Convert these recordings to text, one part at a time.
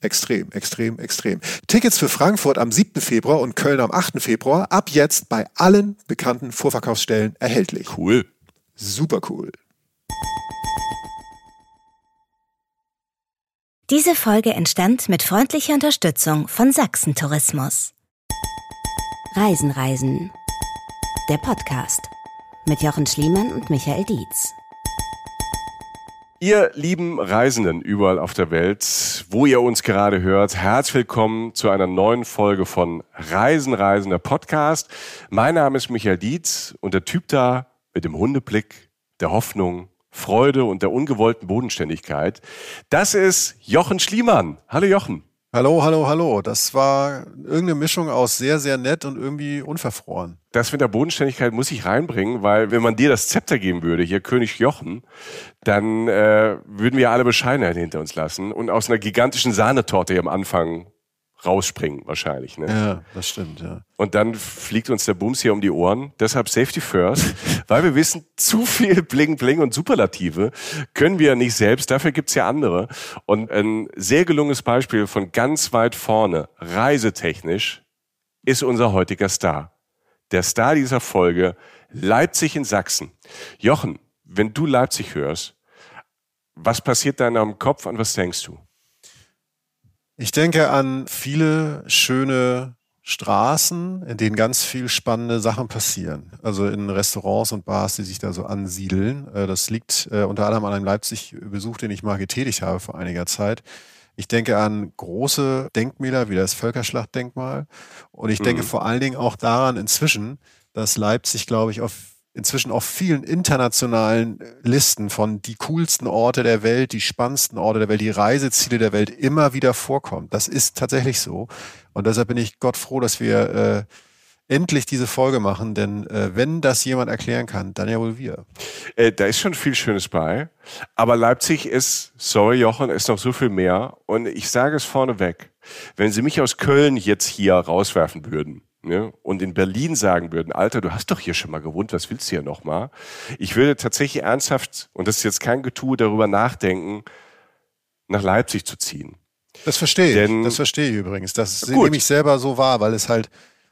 Extrem, extrem, extrem. Tickets für Frankfurt am 7. Februar und Köln am 8. Februar ab jetzt bei allen bekannten Vorverkaufsstellen erhältlich. Cool. Super cool. Diese Folge entstand mit freundlicher Unterstützung von Sachsen Tourismus. Reisen, Reisen. Der Podcast mit Jochen Schliemann und Michael Dietz. Ihr lieben Reisenden überall auf der Welt, wo ihr uns gerade hört, herzlich willkommen zu einer neuen Folge von Reisen, Reisender Podcast. Mein Name ist Michael Dietz und der Typ da mit dem Hundeblick, der Hoffnung, Freude und der ungewollten Bodenständigkeit, das ist Jochen Schliemann. Hallo Jochen. Hallo, hallo, hallo. Das war irgendeine Mischung aus sehr, sehr nett und irgendwie unverfroren. Das mit der Bodenständigkeit muss ich reinbringen, weil wenn man dir das Zepter geben würde, hier König Jochen, dann äh, würden wir alle Bescheidenheit hinter uns lassen und aus einer gigantischen Sahnetorte hier am Anfang rausspringen wahrscheinlich. Ne? Ja, das stimmt, ja. Und dann fliegt uns der Bums hier um die Ohren. Deshalb Safety First, weil wir wissen, zu viel Bling Bling und Superlative können wir nicht selbst. Dafür gibt's ja andere. Und ein sehr gelungenes Beispiel von ganz weit vorne, reisetechnisch, ist unser heutiger Star. Der Star dieser Folge, Leipzig in Sachsen. Jochen, wenn du Leipzig hörst, was passiert da in deinem Kopf und was denkst du? Ich denke an viele schöne Straßen, in denen ganz viel spannende Sachen passieren. Also in Restaurants und Bars, die sich da so ansiedeln. Äh, das liegt äh, unter anderem an einem Leipzig-Besuch, den ich mal getätigt habe vor einiger Zeit. Ich denke an große Denkmäler wie das Völkerschlachtdenkmal. Und ich denke mhm. vor allen Dingen auch daran inzwischen, dass Leipzig, glaube ich, auf inzwischen auf vielen internationalen äh, Listen von die coolsten Orte der Welt, die spannendsten Orte der Welt, die Reiseziele der Welt immer wieder vorkommt. Das ist tatsächlich so. Und deshalb bin ich Gott froh, dass wir äh, endlich diese Folge machen, denn äh, wenn das jemand erklären kann, dann ja wohl wir. Äh, da ist schon viel Schönes bei, aber Leipzig ist, sorry Jochen, ist noch so viel mehr und ich sage es vorneweg, wenn Sie mich aus Köln jetzt hier rauswerfen würden, ne, und in Berlin sagen würden, Alter, du hast doch hier schon mal gewohnt, was willst du hier nochmal? Ich würde tatsächlich ernsthaft, und das ist jetzt kein Getue, darüber nachdenken, nach Leipzig zu ziehen. Das verstehe Denn, ich. Das verstehe ich übrigens. Das nehme ich selber so wahr, weil es halt,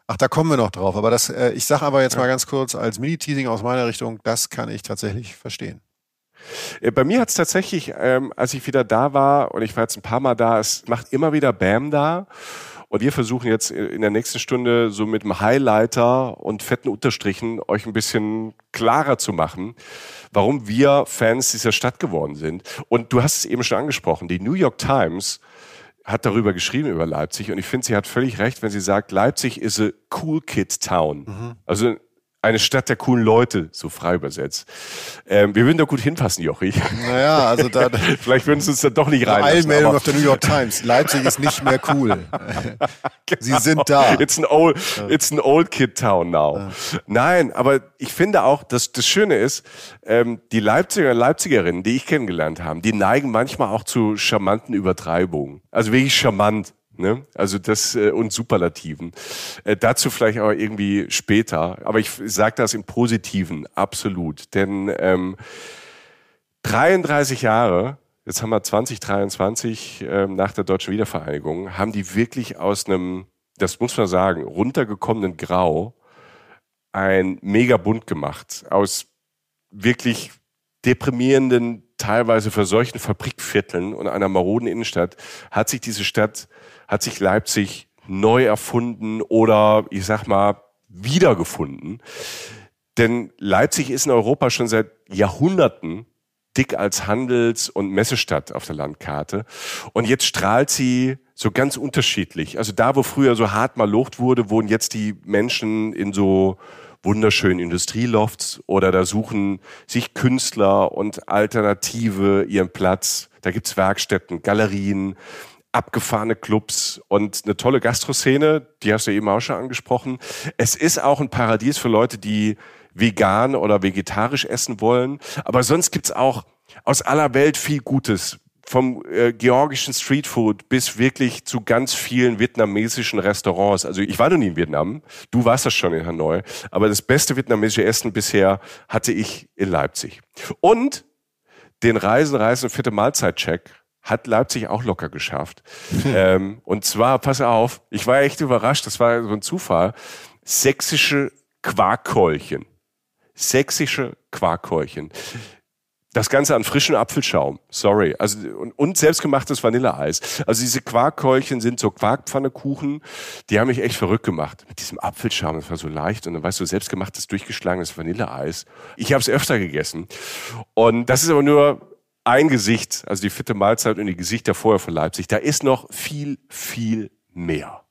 ach, da kommen wir noch drauf. Aber das, äh, ich sage aber jetzt ja. mal ganz kurz als Mini-Teasing aus meiner Richtung, das kann ich tatsächlich verstehen. Äh, bei mir hat es tatsächlich, ähm, als ich wieder da war, und ich war jetzt ein paar Mal da, es macht immer wieder Bam da. Und wir versuchen jetzt in der nächsten Stunde so mit dem Highlighter und fetten Unterstrichen euch ein bisschen klarer zu machen, warum wir Fans dieser Stadt geworden sind. Und du hast es eben schon angesprochen, die New York Times hat darüber geschrieben über Leipzig und ich finde, sie hat völlig recht, wenn sie sagt, Leipzig is a cool kid town. Mhm. Also eine Stadt der coolen Leute, so frei übersetzt. Ähm, wir würden da gut hinpassen, Jochi. Naja, also da. Vielleicht würden sie uns da doch nicht rein. Eilmeldung auf der New York Times. Leipzig ist nicht mehr cool. Sie genau. sind da. It's an old, it's an old kid town now. Ja. Nein, aber ich finde auch, dass das Schöne ist, ähm, die Leipziger und Leipzigerinnen, die ich kennengelernt habe, die neigen manchmal auch zu charmanten Übertreibungen. Also wirklich charmant. Ne? Also das äh, und Superlativen. Äh, dazu vielleicht aber irgendwie später. Aber ich sage das im Positiven, absolut. Denn ähm, 33 Jahre, jetzt haben wir 2023 ähm, nach der deutschen Wiedervereinigung, haben die wirklich aus einem, das muss man sagen, runtergekommenen Grau ein Megabund gemacht. Aus wirklich deprimierenden, teilweise verseuchten Fabrikvierteln und einer maroden Innenstadt hat sich diese Stadt hat sich Leipzig neu erfunden oder ich sag mal wiedergefunden. Denn Leipzig ist in Europa schon seit Jahrhunderten dick als Handels- und Messestadt auf der Landkarte. Und jetzt strahlt sie so ganz unterschiedlich. Also da, wo früher so hart mal Luft wurde, wohnen jetzt die Menschen in so wunderschönen Industrielofts oder da suchen sich Künstler und Alternative ihren Platz. Da gibt's Werkstätten, Galerien, abgefahrene Clubs und eine tolle Gastroszene, die hast du eben auch schon angesprochen. Es ist auch ein Paradies für Leute, die vegan oder vegetarisch essen wollen. Aber sonst gibt's auch aus aller Welt viel Gutes. Vom äh, georgischen Streetfood bis wirklich zu ganz vielen vietnamesischen Restaurants. Also ich war noch nie in Vietnam. Du warst das schon in Hanoi. Aber das beste vietnamesische Essen bisher hatte ich in Leipzig. Und den Reisen, Reisen, vierte Mahlzeit-Check hat Leipzig auch locker geschafft. ähm, und zwar, pass auf, ich war echt überrascht, das war so ein Zufall. Sächsische Quarkkeulchen sächsische Quarkkeulchen. Das Ganze an frischen Apfelschaum, sorry. Also und, und selbstgemachtes Vanilleeis. Also diese Quarkkeulchen sind so Quarkpfannekuchen, die haben mich echt verrückt gemacht. Mit diesem Apfelschaum, das war so leicht und dann weißt du, selbstgemachtes, durchgeschlagenes Vanilleeis. Ich habe es öfter gegessen. Und das ist aber nur ein Gesicht, also die vierte Mahlzeit und die Gesichter vorher von Leipzig. Da ist noch viel, viel mehr.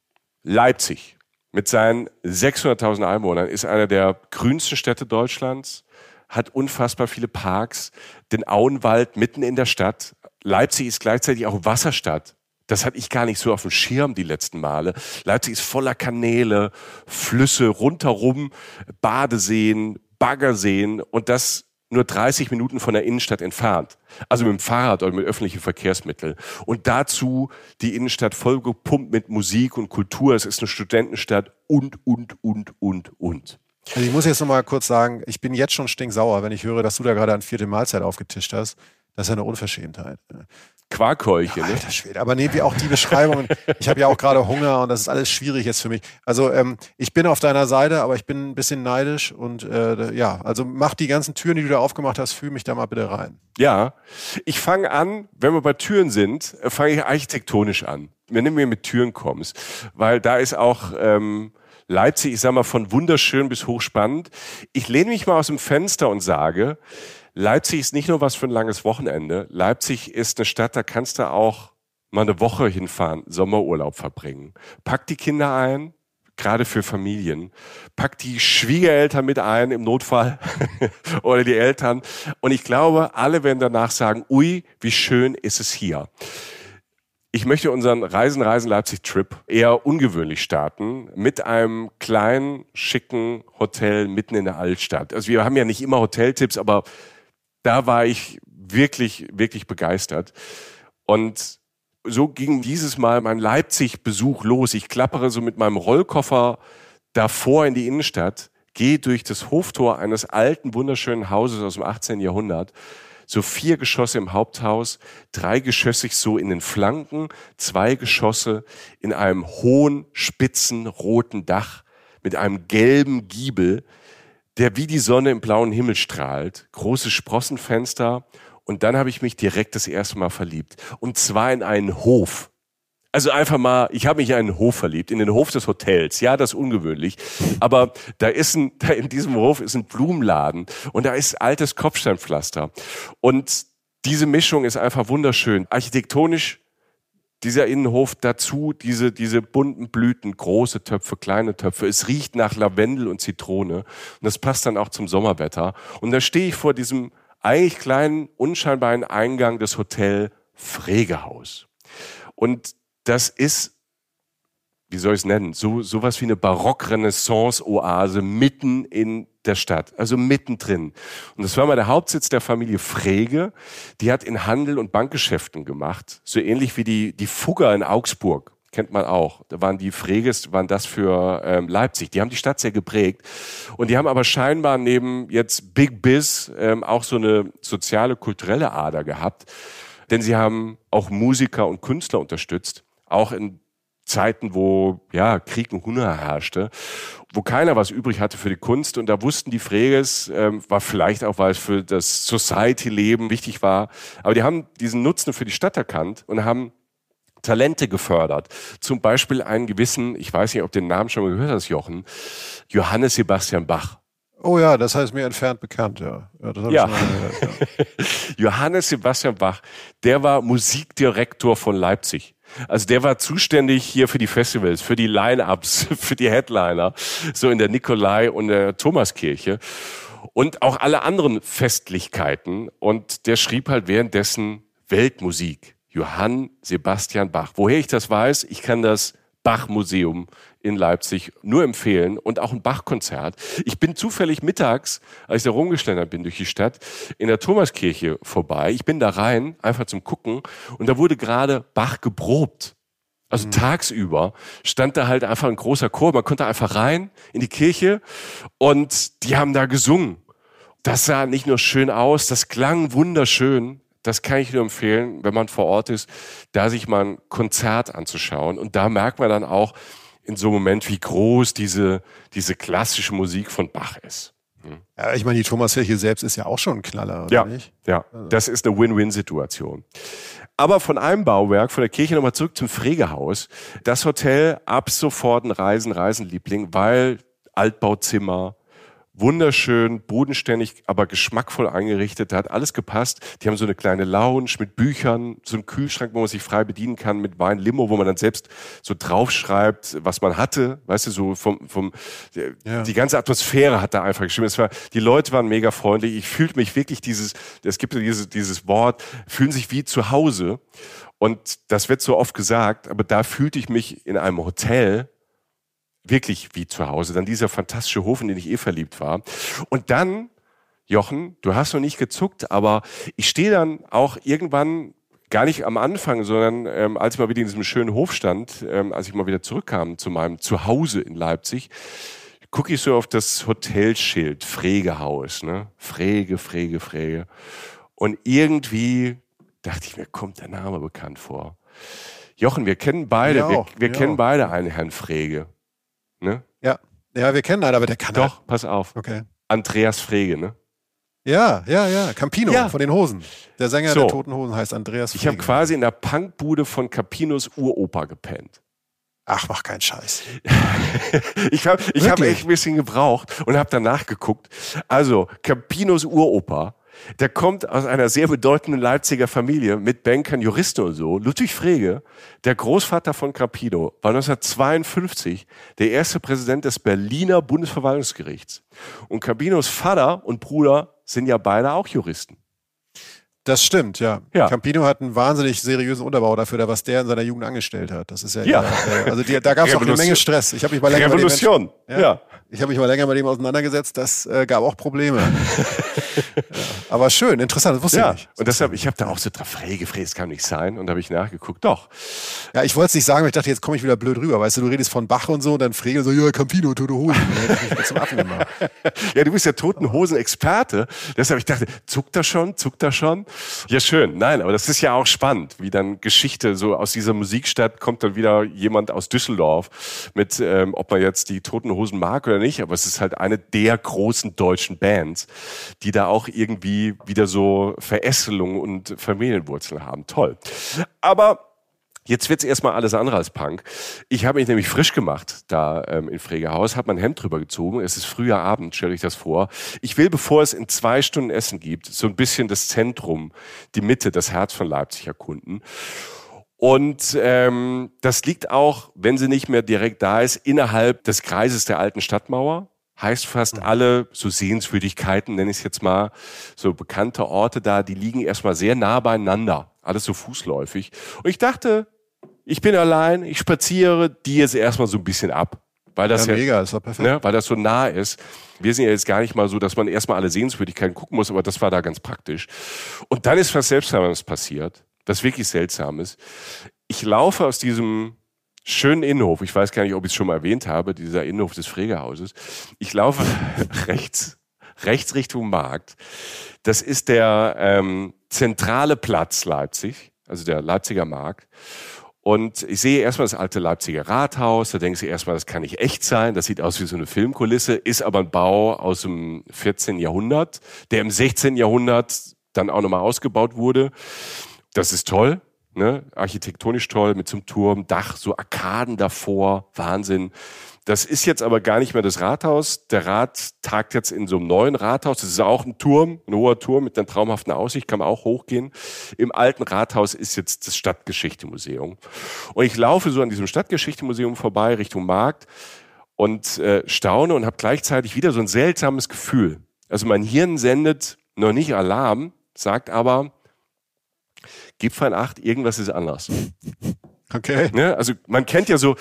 Leipzig mit seinen 600.000 Einwohnern ist einer der grünsten Städte Deutschlands, hat unfassbar viele Parks, den Auenwald mitten in der Stadt. Leipzig ist gleichzeitig auch Wasserstadt. Das hatte ich gar nicht so auf dem Schirm die letzten Male. Leipzig ist voller Kanäle, Flüsse rundherum, Badeseen, Baggerseen und das nur 30 Minuten von der Innenstadt entfernt. Also mit dem Fahrrad oder mit öffentlichen Verkehrsmitteln. Und dazu die Innenstadt vollgepumpt mit Musik und Kultur. Es ist eine Studentenstadt und, und, und, und, und. Also ich muss jetzt noch mal kurz sagen, ich bin jetzt schon stinksauer, wenn ich höre, dass du da gerade an vierte Mahlzeit aufgetischt hast. Das ist ja eine Unverschämtheit. Quarkhäulchen. Ne? Alter Schwede. Aber nee, wie auch die Beschreibungen. ich habe ja auch gerade Hunger und das ist alles schwierig jetzt für mich. Also ähm, ich bin auf deiner Seite, aber ich bin ein bisschen neidisch und äh, ja, also mach die ganzen Türen, die du da aufgemacht hast, fühl mich da mal bitte rein. Ja, ich fange an, wenn wir bei Türen sind, äh, fange ich architektonisch an. Wenn du mir mit Türen kommst, weil da ist auch ähm, Leipzig, ich sag mal, von wunderschön bis hochspannend. Ich lehne mich mal aus dem Fenster und sage, Leipzig ist nicht nur was für ein langes Wochenende. Leipzig ist eine Stadt, da kannst du auch mal eine Woche hinfahren, Sommerurlaub verbringen. Pack die Kinder ein, gerade für Familien. Pack die Schwiegereltern mit ein im Notfall oder die Eltern. Und ich glaube, alle werden danach sagen, ui, wie schön ist es hier. Ich möchte unseren Reisen, Reisen Leipzig-Trip eher ungewöhnlich starten mit einem kleinen, schicken Hotel mitten in der Altstadt. Also wir haben ja nicht immer Hoteltipps, aber da war ich wirklich, wirklich begeistert. Und so ging dieses Mal mein Leipzig-Besuch los. Ich klappere so mit meinem Rollkoffer davor in die Innenstadt, gehe durch das Hoftor eines alten, wunderschönen Hauses aus dem 18. Jahrhundert. So vier Geschosse im Haupthaus, drei geschossig so in den Flanken, zwei Geschosse in einem hohen, spitzen, roten Dach mit einem gelben Giebel der wie die Sonne im blauen Himmel strahlt, große Sprossenfenster und dann habe ich mich direkt das erste Mal verliebt und zwar in einen Hof. Also einfach mal, ich habe mich in einen Hof verliebt, in den Hof des Hotels. Ja, das ist ungewöhnlich, aber da ist ein da in diesem Hof ist ein Blumenladen und da ist altes Kopfsteinpflaster und diese Mischung ist einfach wunderschön, architektonisch dieser Innenhof dazu, diese, diese bunten Blüten, große Töpfe, kleine Töpfe. Es riecht nach Lavendel und Zitrone. Und das passt dann auch zum Sommerwetter. Und da stehe ich vor diesem eigentlich kleinen, unscheinbaren Eingang des Hotel Fregehaus. Und das ist wie soll ich es nennen, so sowas wie eine Barock-Renaissance-Oase mitten in der Stadt, also mittendrin. Und das war mal der Hauptsitz der Familie Frege. Die hat in Handel und Bankgeschäften gemacht, so ähnlich wie die die Fugger in Augsburg kennt man auch. Da waren die Freges, waren das für ähm, Leipzig. Die haben die Stadt sehr geprägt. Und die haben aber scheinbar neben jetzt Big Biz ähm, auch so eine soziale, kulturelle Ader gehabt. Denn sie haben auch Musiker und Künstler unterstützt. Auch in Zeiten, wo ja Krieg und Hunger herrschte, wo keiner was übrig hatte für die Kunst und da wussten die Freges, ähm, war vielleicht auch, weil es für das Society-Leben wichtig war, aber die haben diesen Nutzen für die Stadt erkannt und haben Talente gefördert. Zum Beispiel einen gewissen, ich weiß nicht, ob du den Namen schon mal gehört hast, Jochen, Johannes Sebastian Bach. Oh ja, das heißt mir entfernt bekannt, ja. Ja, ja. Gehört, ja. Johannes Sebastian Bach, der war Musikdirektor von Leipzig. Also der war zuständig hier für die Festivals, für die Line-Ups, für die Headliner, so in der Nikolai und der Thomaskirche und auch alle anderen Festlichkeiten. Und der schrieb halt währenddessen Weltmusik. Johann Sebastian Bach. Woher ich das weiß, ich kann das Bach-Museum in Leipzig nur empfehlen und auch ein Bach-Konzert. Ich bin zufällig mittags, als ich da rumgeschlendert bin durch die Stadt, in der Thomaskirche vorbei. Ich bin da rein, einfach zum Gucken und da wurde gerade Bach geprobt. Also mhm. tagsüber stand da halt einfach ein großer Chor. Man konnte einfach rein in die Kirche und die haben da gesungen. Das sah nicht nur schön aus, das klang wunderschön das kann ich nur empfehlen, wenn man vor Ort ist, da sich mal ein Konzert anzuschauen. Und da merkt man dann auch in so einem Moment, wie groß diese, diese klassische Musik von Bach ist. Hm. Ja, ich meine, die Thomaskirche selbst ist ja auch schon ein Knaller, oder ja, nicht? Ja, also. das ist eine Win-Win-Situation. Aber von einem Bauwerk, von der Kirche nochmal zurück zum Fregehaus. Das Hotel ab sofort ein Reisen, Reisenliebling, weil Altbauzimmer, wunderschön, bodenständig, aber geschmackvoll eingerichtet. Da hat alles gepasst. Die haben so eine kleine Lounge mit Büchern, so einen Kühlschrank, wo man sich frei bedienen kann, mit Wein, Limo, wo man dann selbst so draufschreibt, was man hatte. Weißt du, so vom, vom, ja. die ganze Atmosphäre hat da einfach gestimmt. Es war, die Leute waren mega freundlich. Ich fühlte mich wirklich dieses, es gibt ja dieses, dieses Wort, fühlen sich wie zu Hause. Und das wird so oft gesagt, aber da fühlte ich mich in einem Hotel, wirklich wie zu Hause. Dann dieser fantastische Hof, in den ich eh verliebt war. Und dann, Jochen, du hast noch nicht gezuckt, aber ich stehe dann auch irgendwann gar nicht am Anfang, sondern ähm, als ich mal wieder in diesem schönen Hof stand, ähm, als ich mal wieder zurückkam zu meinem Zuhause in Leipzig, gucke ich so auf das Hotelschild, Fregehaus, ne? Frege, Frege, Frege. Und irgendwie dachte ich mir, kommt der Name bekannt vor. Jochen, wir kennen beide, ja, wir, wir ja. kennen beide einen Herrn Frege. Ne? Ja. Ja, wir kennen einen, aber der kann Doch, halt. pass auf. Okay. Andreas Frege, ne? Ja, ja, ja. Campino ja. von den Hosen. Der Sänger so. der Toten Hosen heißt Andreas Frege. Ich habe quasi in der Punkbude von Campinos Uropa gepennt. Ach, mach keinen Scheiß. ich habe ich hab echt ein bisschen gebraucht und habe danach geguckt. Also, Campinos Uropa der kommt aus einer sehr bedeutenden Leipziger Familie mit Bankern, Juristen und so. Ludwig Frege, der Großvater von Capino, war 1952 der erste Präsident des Berliner Bundesverwaltungsgerichts. Und Capinos Vater und Bruder sind ja beide auch Juristen. Das stimmt, ja. ja. Campino hat einen wahnsinnig seriösen Unterbau dafür, was der in seiner Jugend angestellt hat. Das ist ja, ja. Der, also die, da gab es auch eine Menge Stress. Ich habe mich mal länger Revolution. Ja, ja. Ich habe mich mal länger mit dem auseinandergesetzt. Das äh, gab auch Probleme. ja. Aber schön, interessant, das wusste ja. ich nicht. Und deshalb, ich habe da auch so Frage gefräst, das kann nicht sein. Und da habe ich nachgeguckt, doch. Ja, ich wollte es nicht sagen, aber ich dachte, jetzt komme ich wieder blöd rüber. Weißt du, du redest von Bach und so und dann Frege so, ja, Campino, tote Hosen. zum Affen gemacht. ja, du bist ja Toten Hosen-Experte. Deshalb ich dachte, zuckt er schon, zuckt er schon. Ja, schön. Nein, aber das ist ja auch spannend, wie dann Geschichte so aus dieser Musikstadt kommt dann wieder jemand aus Düsseldorf mit, ähm, ob man jetzt die Toten Hosen mag oder nicht, aber es ist halt eine der großen deutschen Bands, die da auch irgendwie wieder so Verästelung und Familienwurzeln haben. Toll. Aber Jetzt wird's erstmal alles andere als Punk. Ich habe mich nämlich frisch gemacht da ähm, in Fregehaus, habe mein Hemd drüber gezogen. Es ist früher Abend, stell euch das vor. Ich will, bevor es in zwei Stunden Essen gibt, so ein bisschen das Zentrum, die Mitte, das Herz von Leipzig erkunden. Und ähm, das liegt auch, wenn sie nicht mehr direkt da ist, innerhalb des Kreises der alten Stadtmauer. Heißt fast mhm. alle so Sehenswürdigkeiten, nenne ich es jetzt mal, so bekannte Orte da, die liegen erstmal sehr nah beieinander. Alles so fußläufig. Und ich dachte, ich bin allein, ich spaziere die jetzt erstmal so ein bisschen ab. Weil das ja, ja mega, ist doch perfekt. Ne, weil das so nah ist. Wir sind ja jetzt gar nicht mal so, dass man erstmal alle Sehenswürdigkeiten gucken muss, aber das war da ganz praktisch. Und dann ist was Seltsames passiert, was wirklich seltsam ist. Ich laufe aus diesem schönen Innenhof. Ich weiß gar nicht, ob ich es schon mal erwähnt habe, dieser Innenhof des Pflegehauses. Ich laufe rechts, rechts Richtung Markt. Das ist der ähm, zentrale Platz Leipzig, also der Leipziger Markt. Und ich sehe erstmal das alte Leipziger Rathaus, da denke ich erstmal, das kann nicht echt sein, das sieht aus wie so eine Filmkulisse, ist aber ein Bau aus dem 14. Jahrhundert, der im 16. Jahrhundert dann auch nochmal ausgebaut wurde. Das ist toll, ne? architektonisch toll, mit so einem Turm, Dach, so Arkaden davor, Wahnsinn. Das ist jetzt aber gar nicht mehr das Rathaus. Der Rat tagt jetzt in so einem neuen Rathaus. Das ist auch ein Turm, ein hoher Turm mit einer traumhaften Aussicht, kann man auch hochgehen. Im alten Rathaus ist jetzt das Stadtgeschichtemuseum. Und ich laufe so an diesem Stadtgeschichtemuseum vorbei Richtung Markt und äh, staune und habe gleichzeitig wieder so ein seltsames Gefühl. Also mein Hirn sendet noch nicht Alarm, sagt aber, gib fein Acht, irgendwas ist anders. Okay. Ne? Also man kennt ja so,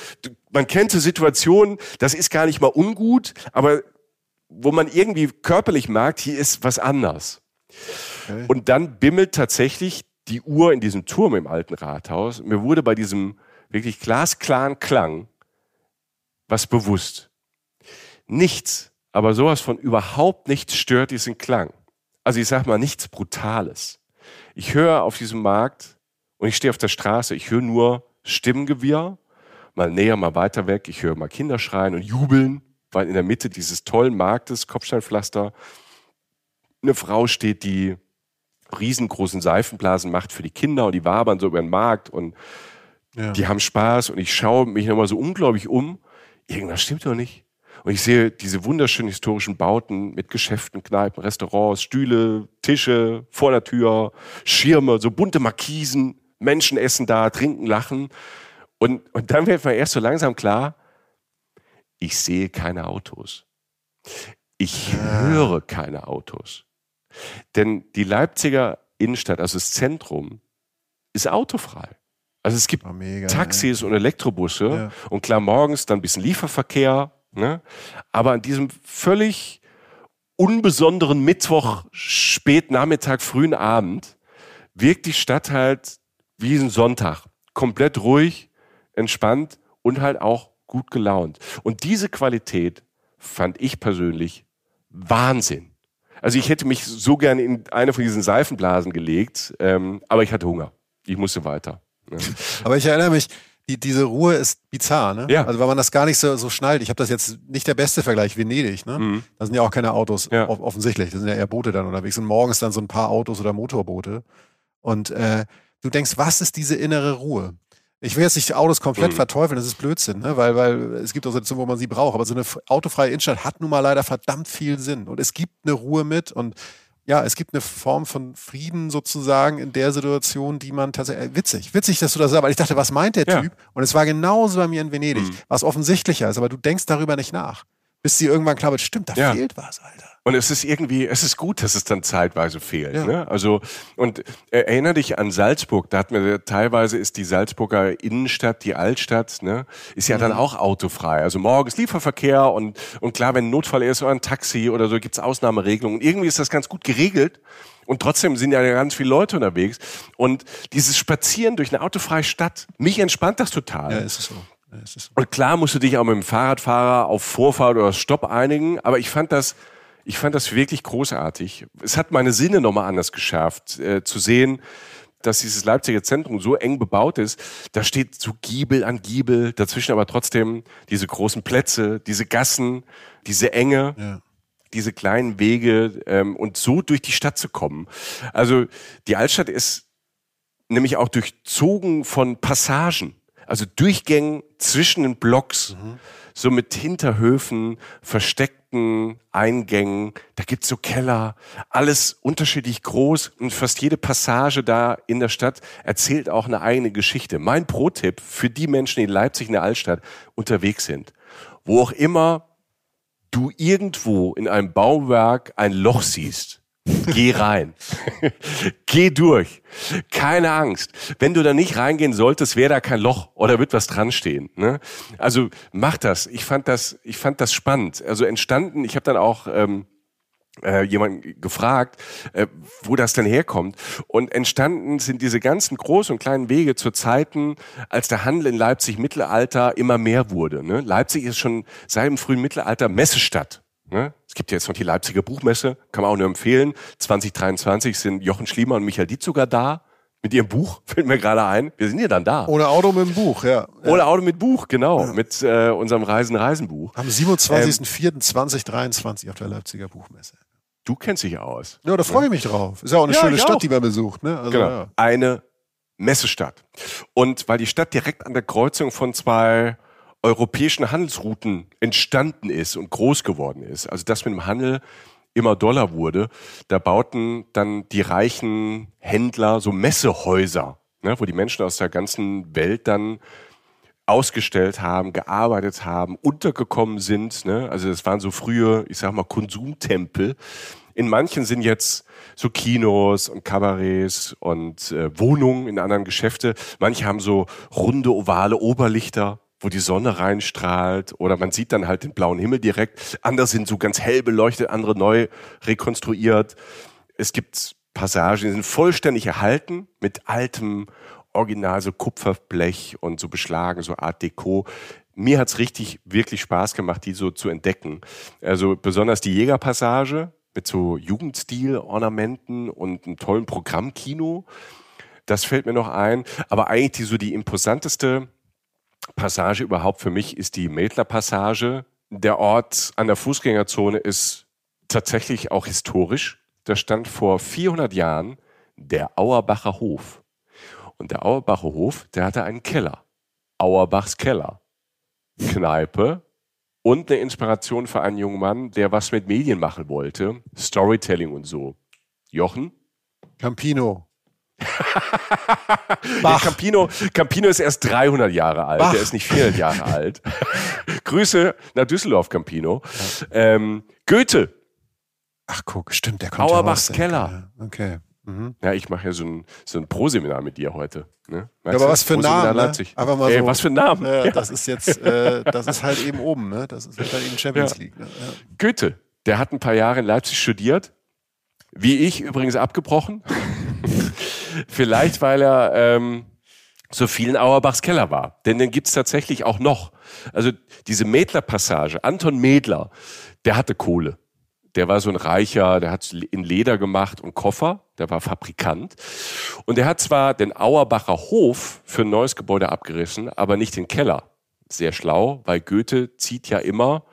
man kennt so Situationen, das ist gar nicht mal ungut, aber wo man irgendwie körperlich merkt, hier ist was anders. Okay. Und dann bimmelt tatsächlich die Uhr in diesem Turm im alten Rathaus. Mir wurde bei diesem wirklich glasklaren Klang was bewusst. Nichts, aber sowas von überhaupt nichts stört diesen Klang. Also ich sag mal nichts Brutales. Ich höre auf diesem Markt und ich stehe auf der Straße, ich höre nur Stimmengewirr, mal näher, mal weiter weg. Ich höre mal Kinder schreien und jubeln, weil in der Mitte dieses tollen Marktes, Kopfsteinpflaster, eine Frau steht, die riesengroßen Seifenblasen macht für die Kinder und die wabern so über den Markt und ja. die haben Spaß und ich schaue mich nochmal so unglaublich um. Irgendwas stimmt doch nicht. Und ich sehe diese wunderschönen historischen Bauten mit Geschäften, Kneipen, Restaurants, Stühle, Tische vor der Tür, Schirme, so bunte Markisen. Menschen essen da, trinken, lachen. Und, und dann wird mir erst so langsam klar, ich sehe keine Autos. Ich ja. höre keine Autos. Denn die Leipziger Innenstadt, also das Zentrum, ist autofrei. Also es gibt oh, mega, Taxis ja. und Elektrobusse ja. und klar morgens dann ein bisschen Lieferverkehr. Ne? Aber an diesem völlig unbesonderen Mittwoch, Spätnachmittag, frühen Abend wirkt die Stadt halt wie ein Sonntag. Komplett ruhig, entspannt und halt auch gut gelaunt. Und diese Qualität fand ich persönlich Wahnsinn. Also ich hätte mich so gerne in eine von diesen Seifenblasen gelegt, ähm, aber ich hatte Hunger. Ich musste weiter. Ja. Aber ich erinnere mich, die, diese Ruhe ist bizarr, ne? Ja. Also weil man das gar nicht so, so schnallt. Ich habe das jetzt nicht der beste Vergleich, Venedig, ne? Mhm. Da sind ja auch keine Autos ja. offensichtlich. Da sind ja eher Boote dann unterwegs. Und morgens dann so ein paar Autos oder Motorboote. Und äh, du denkst, was ist diese innere Ruhe? Ich will jetzt nicht Autos komplett mhm. verteufeln, das ist Blödsinn, ne? weil, weil es gibt auch Situationen, wo man sie braucht. Aber so eine autofreie Innenstadt hat nun mal leider verdammt viel Sinn. Und es gibt eine Ruhe mit und ja, es gibt eine Form von Frieden sozusagen in der Situation, die man tatsächlich, äh, witzig, witzig, dass du das sagst, weil ich dachte, was meint der ja. Typ? Und es war genauso bei mir in Venedig, mhm. was offensichtlicher ist, aber du denkst darüber nicht nach. Bis dir irgendwann klar wird, stimmt, da ja. fehlt was, Alter. Und es ist irgendwie, es ist gut, dass es dann zeitweise fehlt. Ja. Ne? Also, und äh, erinnere dich an Salzburg, da hat man teilweise ist die Salzburger Innenstadt, die Altstadt, ne, ist ja mhm. dann auch autofrei. Also morgens Lieferverkehr und, und klar, wenn ein Notfall ist oder ein Taxi oder so, gibt's Ausnahmeregelungen. Und irgendwie ist das ganz gut geregelt. Und trotzdem sind ja ganz viele Leute unterwegs. Und dieses Spazieren durch eine autofreie Stadt, mich entspannt das total. Ja, ist es so. Und klar musst du dich auch mit dem Fahrradfahrer auf Vorfahrt oder Stopp einigen, aber ich fand das, ich fand das wirklich großartig. Es hat meine Sinne nochmal anders geschärft, äh, zu sehen, dass dieses Leipziger Zentrum so eng bebaut ist. Da steht so Giebel an Giebel, dazwischen aber trotzdem diese großen Plätze, diese Gassen, diese Enge. Ja diese kleinen Wege ähm, und so durch die Stadt zu kommen. Also die Altstadt ist nämlich auch durchzogen von Passagen, also Durchgängen zwischen den Blocks, mhm. so mit Hinterhöfen, versteckt versteckten Eingängen, da gibt's so Keller, alles unterschiedlich groß und fast jede Passage da in der Stadt erzählt auch eine eigene Geschichte. Mein Pro-Tipp für die Menschen, die in Leipzig in der Altstadt unterwegs sind, wo auch immer du irgendwo in einem Bauwerk ein Loch siehst, Geh rein. Geh durch. Keine Angst. Wenn du da nicht reingehen solltest, wäre da kein Loch oder wird was dran stehen. Ne? Also mach das. Ich fand das, ich fand das spannend. Also entstanden, ich habe dann auch ähm, äh, jemand gefragt, äh, wo das denn herkommt. Und entstanden sind diese ganzen großen und kleinen Wege zu Zeiten, als der Handel in Leipzig Mittelalter immer mehr wurde. Ne? Leipzig ist schon seit dem frühen Mittelalter Messestadt. Ne? Es gibt ja jetzt noch die Leipziger Buchmesse, kann man auch nur empfehlen. 2023 sind Jochen Schliemann und Michael Dietz sogar da. Mit ihrem Buch, fällt mir gerade ein. Wir sind ja dann da. Ohne Auto mit dem Buch, ja. Ohne Auto mit Buch, genau. Ja. Mit äh, unserem Reisen-Reisen-Buch. Am 27.04.2023 auf der Leipziger Buchmesse. Du kennst dich aus. Ja, da freue ich mich drauf. Ist ja auch eine ja, schöne Stadt, auch. die man besucht. Ne? Also, genau. Ja. Eine Messestadt. Und weil die Stadt direkt an der Kreuzung von zwei europäischen Handelsrouten entstanden ist und groß geworden ist, also das mit dem Handel immer doller wurde, da bauten dann die reichen Händler so Messehäuser, ne, wo die Menschen aus der ganzen Welt dann ausgestellt haben, gearbeitet haben, untergekommen sind. Ne? Also das waren so frühe, ich sag mal, Konsumtempel. In manchen sind jetzt so Kinos und Kabarets und äh, Wohnungen in anderen Geschäfte. Manche haben so runde, ovale Oberlichter, wo die Sonne reinstrahlt oder man sieht dann halt den blauen Himmel direkt. Andere sind so ganz hell beleuchtet, andere neu rekonstruiert. Es gibt Passagen, die sind vollständig erhalten mit altem Original, so Kupferblech und so beschlagen, so Art Deco. Mir hat's richtig, wirklich Spaß gemacht, die so zu entdecken. Also besonders die Jägerpassage mit so Jugendstil-Ornamenten und einem tollen Programmkino. Das fällt mir noch ein. Aber eigentlich die, so die imposanteste Passage überhaupt für mich ist die Mädler-Passage. Der Ort an der Fußgängerzone ist tatsächlich auch historisch. Da stand vor 400 Jahren der Auerbacher Hof. Und der Auerbacher Hof, der hatte einen Keller. Auerbachs Keller. Kneipe und eine Inspiration für einen jungen Mann, der was mit Medien machen wollte. Storytelling und so. Jochen? Campino. ja, Campino, Campino ist erst 300 Jahre alt, Bach. der ist nicht 400 Jahre alt. Grüße nach Düsseldorf, Campino. Ja. Ähm, Goethe. Ach guck, stimmt, der kommt Auerbachs Keller. Okay. Mhm. Ja, ich mache ja so ein, so ein Pro-Seminar mit dir heute. Ne? Ja, aber was für ein Name. Ne? Einfach mal Ey, so, was für ein Name. Ja. Das ist jetzt, äh, das ist halt eben oben, ne? Das ist halt eben Champions League. Ne? Goethe, der hat ein paar Jahre in Leipzig studiert. Wie ich übrigens abgebrochen. Vielleicht, weil er ähm, so viel in Auerbachs Keller war. Denn den gibt's tatsächlich auch noch. Also diese Mädler-Passage, Anton Mädler, der hatte Kohle. Der war so ein Reicher, der hat in Leder gemacht und Koffer, der war Fabrikant. Und der hat zwar den Auerbacher Hof für ein neues Gebäude abgerissen, aber nicht den Keller. Sehr schlau, weil Goethe zieht ja immer.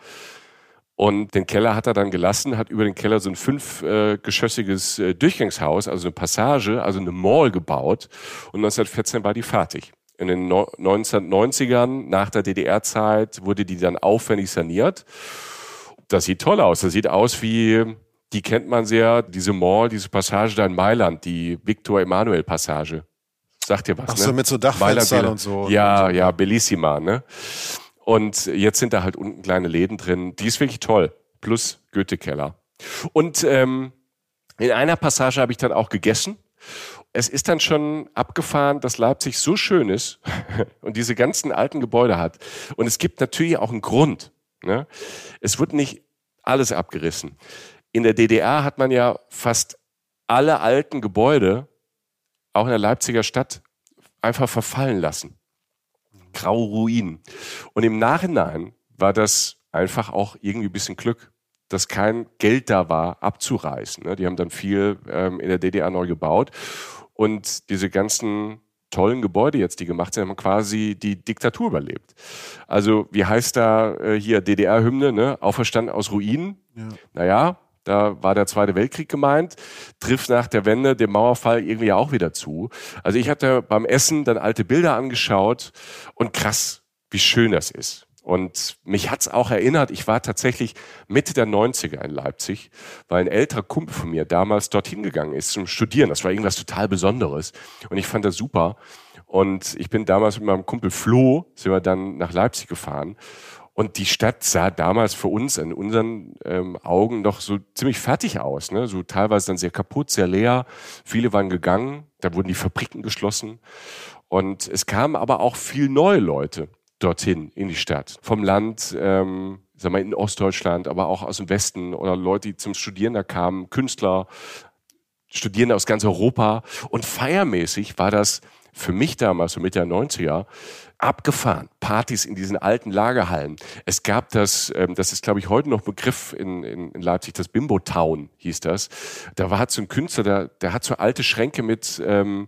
Und den Keller hat er dann gelassen, hat über den Keller so ein fünfgeschossiges äh, Durchgangshaus, also eine Passage, also eine Mall gebaut. Und 1914 war die fertig. In den no 1990ern, nach der DDR-Zeit, wurde die dann aufwendig saniert das sieht toll aus. Das sieht aus wie, die kennt man sehr, diese Mall, diese Passage da in Mailand, die Victor Emanuel Passage. Sagt ihr was, Ach so, ne? mit so Dachfenstern und so. Ja, und so. ja, bellissima, ne? Und jetzt sind da halt unten kleine Läden drin. Die ist wirklich toll. Plus Goethe-Keller. Und ähm, in einer Passage habe ich dann auch gegessen. Es ist dann schon abgefahren, dass Leipzig so schön ist und diese ganzen alten Gebäude hat. Und es gibt natürlich auch einen Grund. Ne? Es wird nicht alles abgerissen. In der DDR hat man ja fast alle alten Gebäude, auch in der Leipziger Stadt, einfach verfallen lassen. Graue Ruinen. Und im Nachhinein war das einfach auch irgendwie ein bisschen Glück, dass kein Geld da war, abzureißen. Ne? Die haben dann viel ähm, in der DDR neu gebaut. Und diese ganzen tollen Gebäude jetzt, die gemacht sind, haben quasi die Diktatur überlebt. Also wie heißt da äh, hier DDR-Hymne, ne? Auferstanden aus Ruinen. Ja. Naja, da war der Zweite Weltkrieg gemeint, trifft nach der Wende dem Mauerfall irgendwie auch wieder zu. Also ich hatte beim Essen dann alte Bilder angeschaut und krass, wie schön das ist. Und mich hat's auch erinnert, ich war tatsächlich Mitte der 90er in Leipzig, weil ein älterer Kumpel von mir damals dorthin gegangen ist zum Studieren. Das war irgendwas total Besonderes. Und ich fand das super. Und ich bin damals mit meinem Kumpel Flo, sind wir dann nach Leipzig gefahren. Und die Stadt sah damals für uns in unseren ähm, Augen noch so ziemlich fertig aus. Ne? So teilweise dann sehr kaputt, sehr leer. Viele waren gegangen, da wurden die Fabriken geschlossen. Und es kamen aber auch viel neue Leute dorthin in die Stadt. Vom Land, ähm, sag mal in Ostdeutschland, aber auch aus dem Westen oder Leute, die zum Studieren da kamen, Künstler, Studierende aus ganz Europa. Und feiermäßig war das für mich damals, so Mitte der 90er, abgefahren. Partys in diesen alten Lagerhallen. Es gab das, ähm, das ist glaube ich heute noch Begriff in, in, in Leipzig, das Bimbo Town hieß das. Da war so ein Künstler, der, der hat so alte Schränke mit ähm,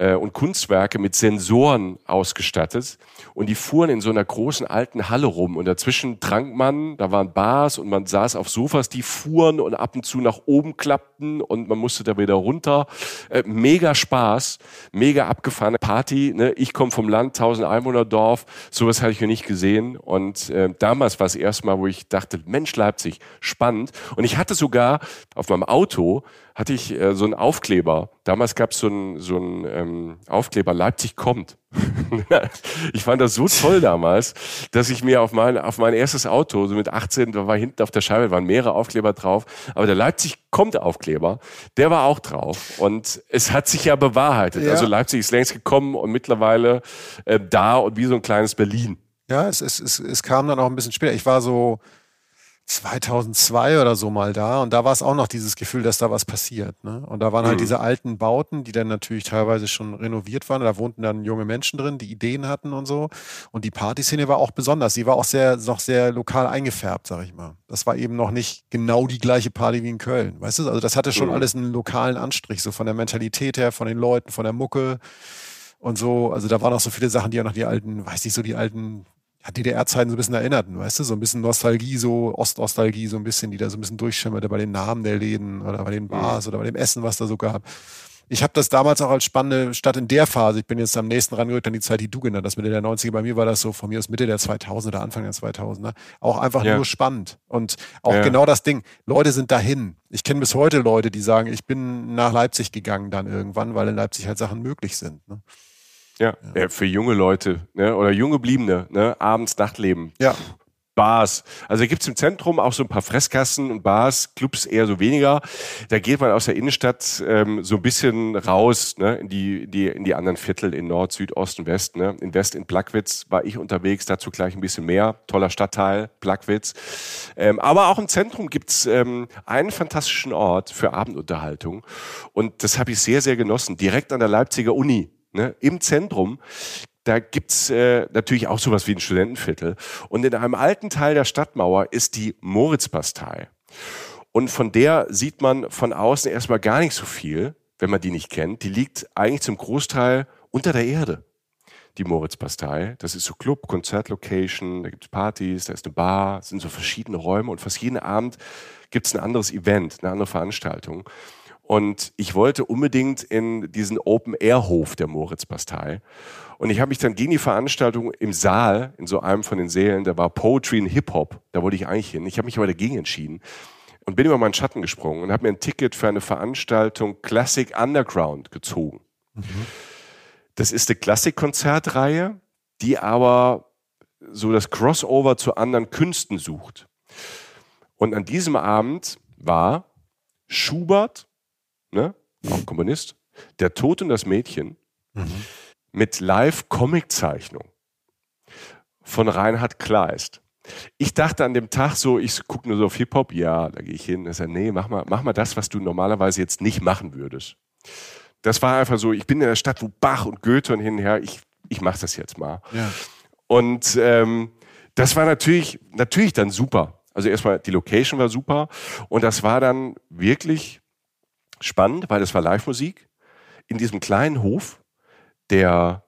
äh, und Kunstwerke mit Sensoren ausgestattet. Und die fuhren in so einer großen alten Halle rum. Und dazwischen trank man, da waren Bars und man saß auf Sofas, die fuhren und ab und zu nach oben klappten Rampen und man musste da wieder runter. Äh, mega Spaß, mega abgefahrene Party. Ne? Ich komme vom Land, 1000 Einwohner Dorf, sowas hatte ich noch nicht gesehen. Und äh, damals war es erstmal, wo ich dachte, Mensch Leipzig, spannend. Und ich hatte sogar auf meinem Auto hatte ich äh, so einen Aufkleber. Damals gab so es so einen ähm, Aufkleber, Leipzig kommt. ich fand das so toll damals, dass ich mir auf mein, auf mein erstes Auto, so mit 18, da war hinten auf der Scheibe, waren mehrere Aufkleber drauf, aber der Leipzig kommt Aufkleber, der war auch drauf. Und es hat sich ja bewahrheitet. Ja. Also Leipzig ist längst gekommen und mittlerweile äh, da und wie so ein kleines Berlin. Ja, es, es, es, es kam dann auch ein bisschen später. Ich war so 2002 oder so mal da und da war es auch noch dieses Gefühl, dass da was passiert. Ne? Und da waren halt mhm. diese alten Bauten, die dann natürlich teilweise schon renoviert waren. Da wohnten dann junge Menschen drin, die Ideen hatten und so. Und die Partyszene war auch besonders. Sie war auch sehr, noch sehr lokal eingefärbt, sag ich mal. Das war eben noch nicht genau die gleiche Party wie in Köln. Weißt du? Also das hatte schon mhm. alles einen lokalen Anstrich, so von der Mentalität her, von den Leuten, von der Mucke und so. Also da waren auch so viele Sachen, die auch noch die alten, weiß nicht, so die alten ja, DDR-Zeiten so ein bisschen erinnerten, weißt du, so ein bisschen Nostalgie, so Ostnostalgie, so ein bisschen, die da so ein bisschen durchschimmerte bei den Namen der Läden oder bei den Bars oder bei dem Essen, was da so gab. Ich habe das damals auch als spannende Stadt in der Phase, ich bin jetzt am nächsten rangerückt an die Zeit, die du genannt hast, Mitte der 90er, bei mir war das so von mir aus Mitte der 2000er oder Anfang der 2000er, auch einfach ja. nur spannend. Und auch ja. genau das Ding, Leute sind dahin. Ich kenne bis heute Leute, die sagen, ich bin nach Leipzig gegangen dann irgendwann, weil in Leipzig halt Sachen möglich sind. Ne? Ja, ja. für junge Leute ne? oder junge Bliebene, ne? abends Nachtleben. Ja. Bars. Also gibt es im Zentrum auch so ein paar Fresskassen und Bars, Clubs eher so weniger. Da geht man aus der Innenstadt ähm, so ein bisschen raus ne? in, die, die, in die anderen Viertel in Nord, Süd, Ost und West. Ne? In West, in Plagwitz war ich unterwegs, dazu gleich ein bisschen mehr. Toller Stadtteil, Plagwitz. Ähm, aber auch im Zentrum gibt's ähm, einen fantastischen Ort für Abendunterhaltung. Und das habe ich sehr, sehr genossen. Direkt an der Leipziger Uni ne, im Zentrum, da gibt's äh, natürlich auch sowas wie ein Studentenviertel. Und in einem alten Teil der Stadtmauer ist die Moritzbastei. Und von der sieht man von außen erstmal gar nicht so viel, wenn man die nicht kennt. Die liegt eigentlich zum Großteil unter der Erde. Die Moritzbastei. Das ist so Club, Konzertlocation, da gibt's Partys, da ist eine Bar, sind so verschiedene Räume und fast jeden Abend gibt's ein anderes Event, eine andere Veranstaltung. Und ich wollte unbedingt in diesen Open-Air-Hof der Moritzbastei. Und ich habe mich dann gegen die Veranstaltung im Saal, in so einem von den Sälen, da war Poetry und Hip-Hop, da wollte ich eigentlich hin. Ich habe mich aber dagegen entschieden und bin über meinen Schatten gesprungen und habe mir ein Ticket für eine Veranstaltung Classic Underground gezogen. Mhm. Das ist eine Klassikkonzertreihe, die aber so das Crossover zu anderen Künsten sucht. Und an diesem Abend war Schubert, ne? auch Komponist, Der Tod und das Mädchen mhm. mit Live-Comic-Zeichnung von Reinhard Kleist. Ich dachte an dem Tag so, ich gucke nur so auf Hip-Hop, ja, da gehe ich hin. Er sagt, nee, mach mal, mach mal das, was du normalerweise jetzt nicht machen würdest. Das war einfach so, ich bin in der Stadt, wo Bach und Goethe und hin und her, ich, ich mache das jetzt mal. Ja. Und ähm, das war natürlich, natürlich dann super. Also erstmal, die Location war super und das war dann wirklich spannend, weil das war Live-Musik in diesem kleinen Hof, der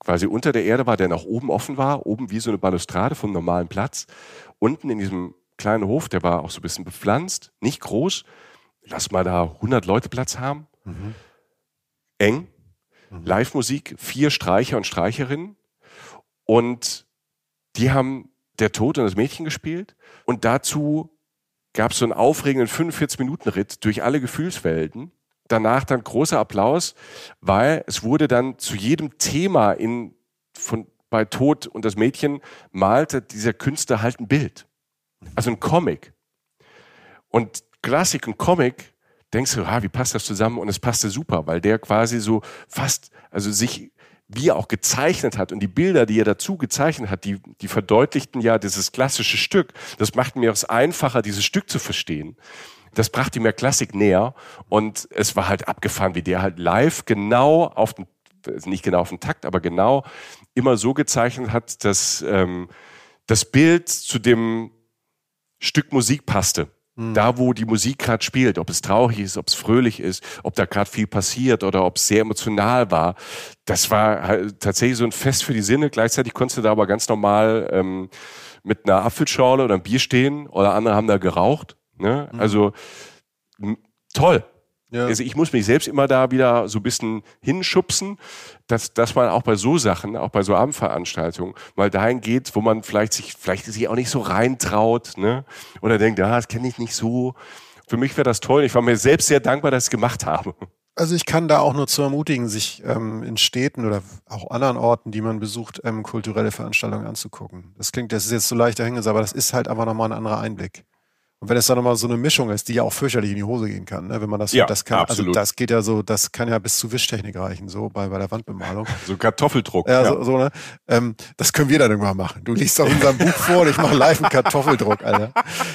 quasi unter der Erde war, der nach oben offen war, oben wie so eine Balustrade vom normalen Platz. Unten in diesem kleinen Hof, der war auch so ein bisschen bepflanzt, nicht groß. Lass mal da 100 Leute Platz haben. Mhm. Eng. Mhm. Live-Musik, vier Streicher und Streicherinnen. Und die haben der Tod und das Mädchen gespielt. Und dazu gab es so einen aufregenden 45-Minuten-Ritt durch alle Gefühlswelten. Danach dann großer Applaus, weil es wurde dann zu jedem Thema in, von, bei Tod und das Mädchen malte dieser Künstler halt ein Bild. Also ein Comic. Und Klassik und Comic, denkst du, ah, wie passt das zusammen? Und es passte super, weil der quasi so fast, also sich wie er auch gezeichnet hat und die Bilder, die er dazu gezeichnet hat, die, die verdeutlichten ja dieses klassische Stück. Das macht mir es einfacher, dieses Stück zu verstehen. Das brachte mir Klassik näher und es war halt abgefahren, wie der halt live genau auf den, nicht genau auf den Takt, aber genau immer so gezeichnet hat, dass ähm, das Bild zu dem Stück Musik passte. Mhm. Da, wo die Musik gerade spielt, ob es traurig ist, ob es fröhlich ist, ob da gerade viel passiert oder ob es sehr emotional war. Das war halt tatsächlich so ein Fest für die Sinne. Gleichzeitig konntest du da aber ganz normal ähm, mit einer Apfelschorle oder einem Bier stehen oder andere haben da geraucht. Ne? Mhm. Also toll. Ja. Also ich muss mich selbst immer da wieder so ein bisschen hinschubsen, dass, dass man auch bei so Sachen, auch bei so Abendveranstaltungen, mal dahin geht, wo man vielleicht sich, vielleicht sich auch nicht so reintraut, ne? Oder denkt, ja, das kenne ich nicht so. Für mich wäre das toll. Ich war mir selbst sehr dankbar, dass ich es gemacht habe. Also ich kann da auch nur zu ermutigen, sich ähm, in Städten oder auch anderen Orten, die man besucht, ähm, kulturelle Veranstaltungen anzugucken. Das klingt, das ist jetzt so leicht dahingesagt, aber das ist halt einfach nochmal ein anderer Einblick. Und wenn es dann nochmal so eine Mischung ist, die ja auch fürchterlich in die Hose gehen kann, ne? wenn man das, ja, das kann, also absolut. also das geht ja so, das kann ja bis zu Wischtechnik reichen, so bei, bei der Wandbemalung. So Kartoffeldruck. Ja, ja. So, so, ne? Ähm, das können wir dann irgendwann machen. Du liest doch unserem Buch vor und ich mache live einen Kartoffeldruck, Alter.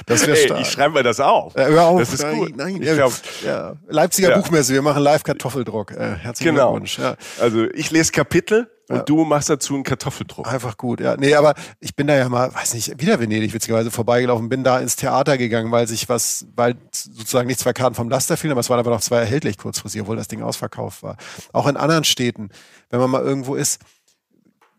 Das wäre stark. Ich schreibe mir das auf. Ja, hör auf. Das ist nein, gut. Nein, ja, glaub, ja. Leipziger Buchmesse, wir machen live Kartoffeldruck. Äh, herzlichen genau. Glückwunsch. Ja. Also ich lese Kapitel und ja. du machst dazu einen Kartoffeldruck. Einfach gut, ja. Nee, aber ich bin da ja mal, weiß nicht, wieder Venedig witzigerweise vorbeigelaufen, bin da ins Theater gegangen, weil sich was, weil sozusagen nicht zwei Karten vom Laster fielen, aber es waren aber noch zwei erhältlich kurzfristig, obwohl das Ding ausverkauft war. Auch in anderen Städten, wenn man mal irgendwo ist,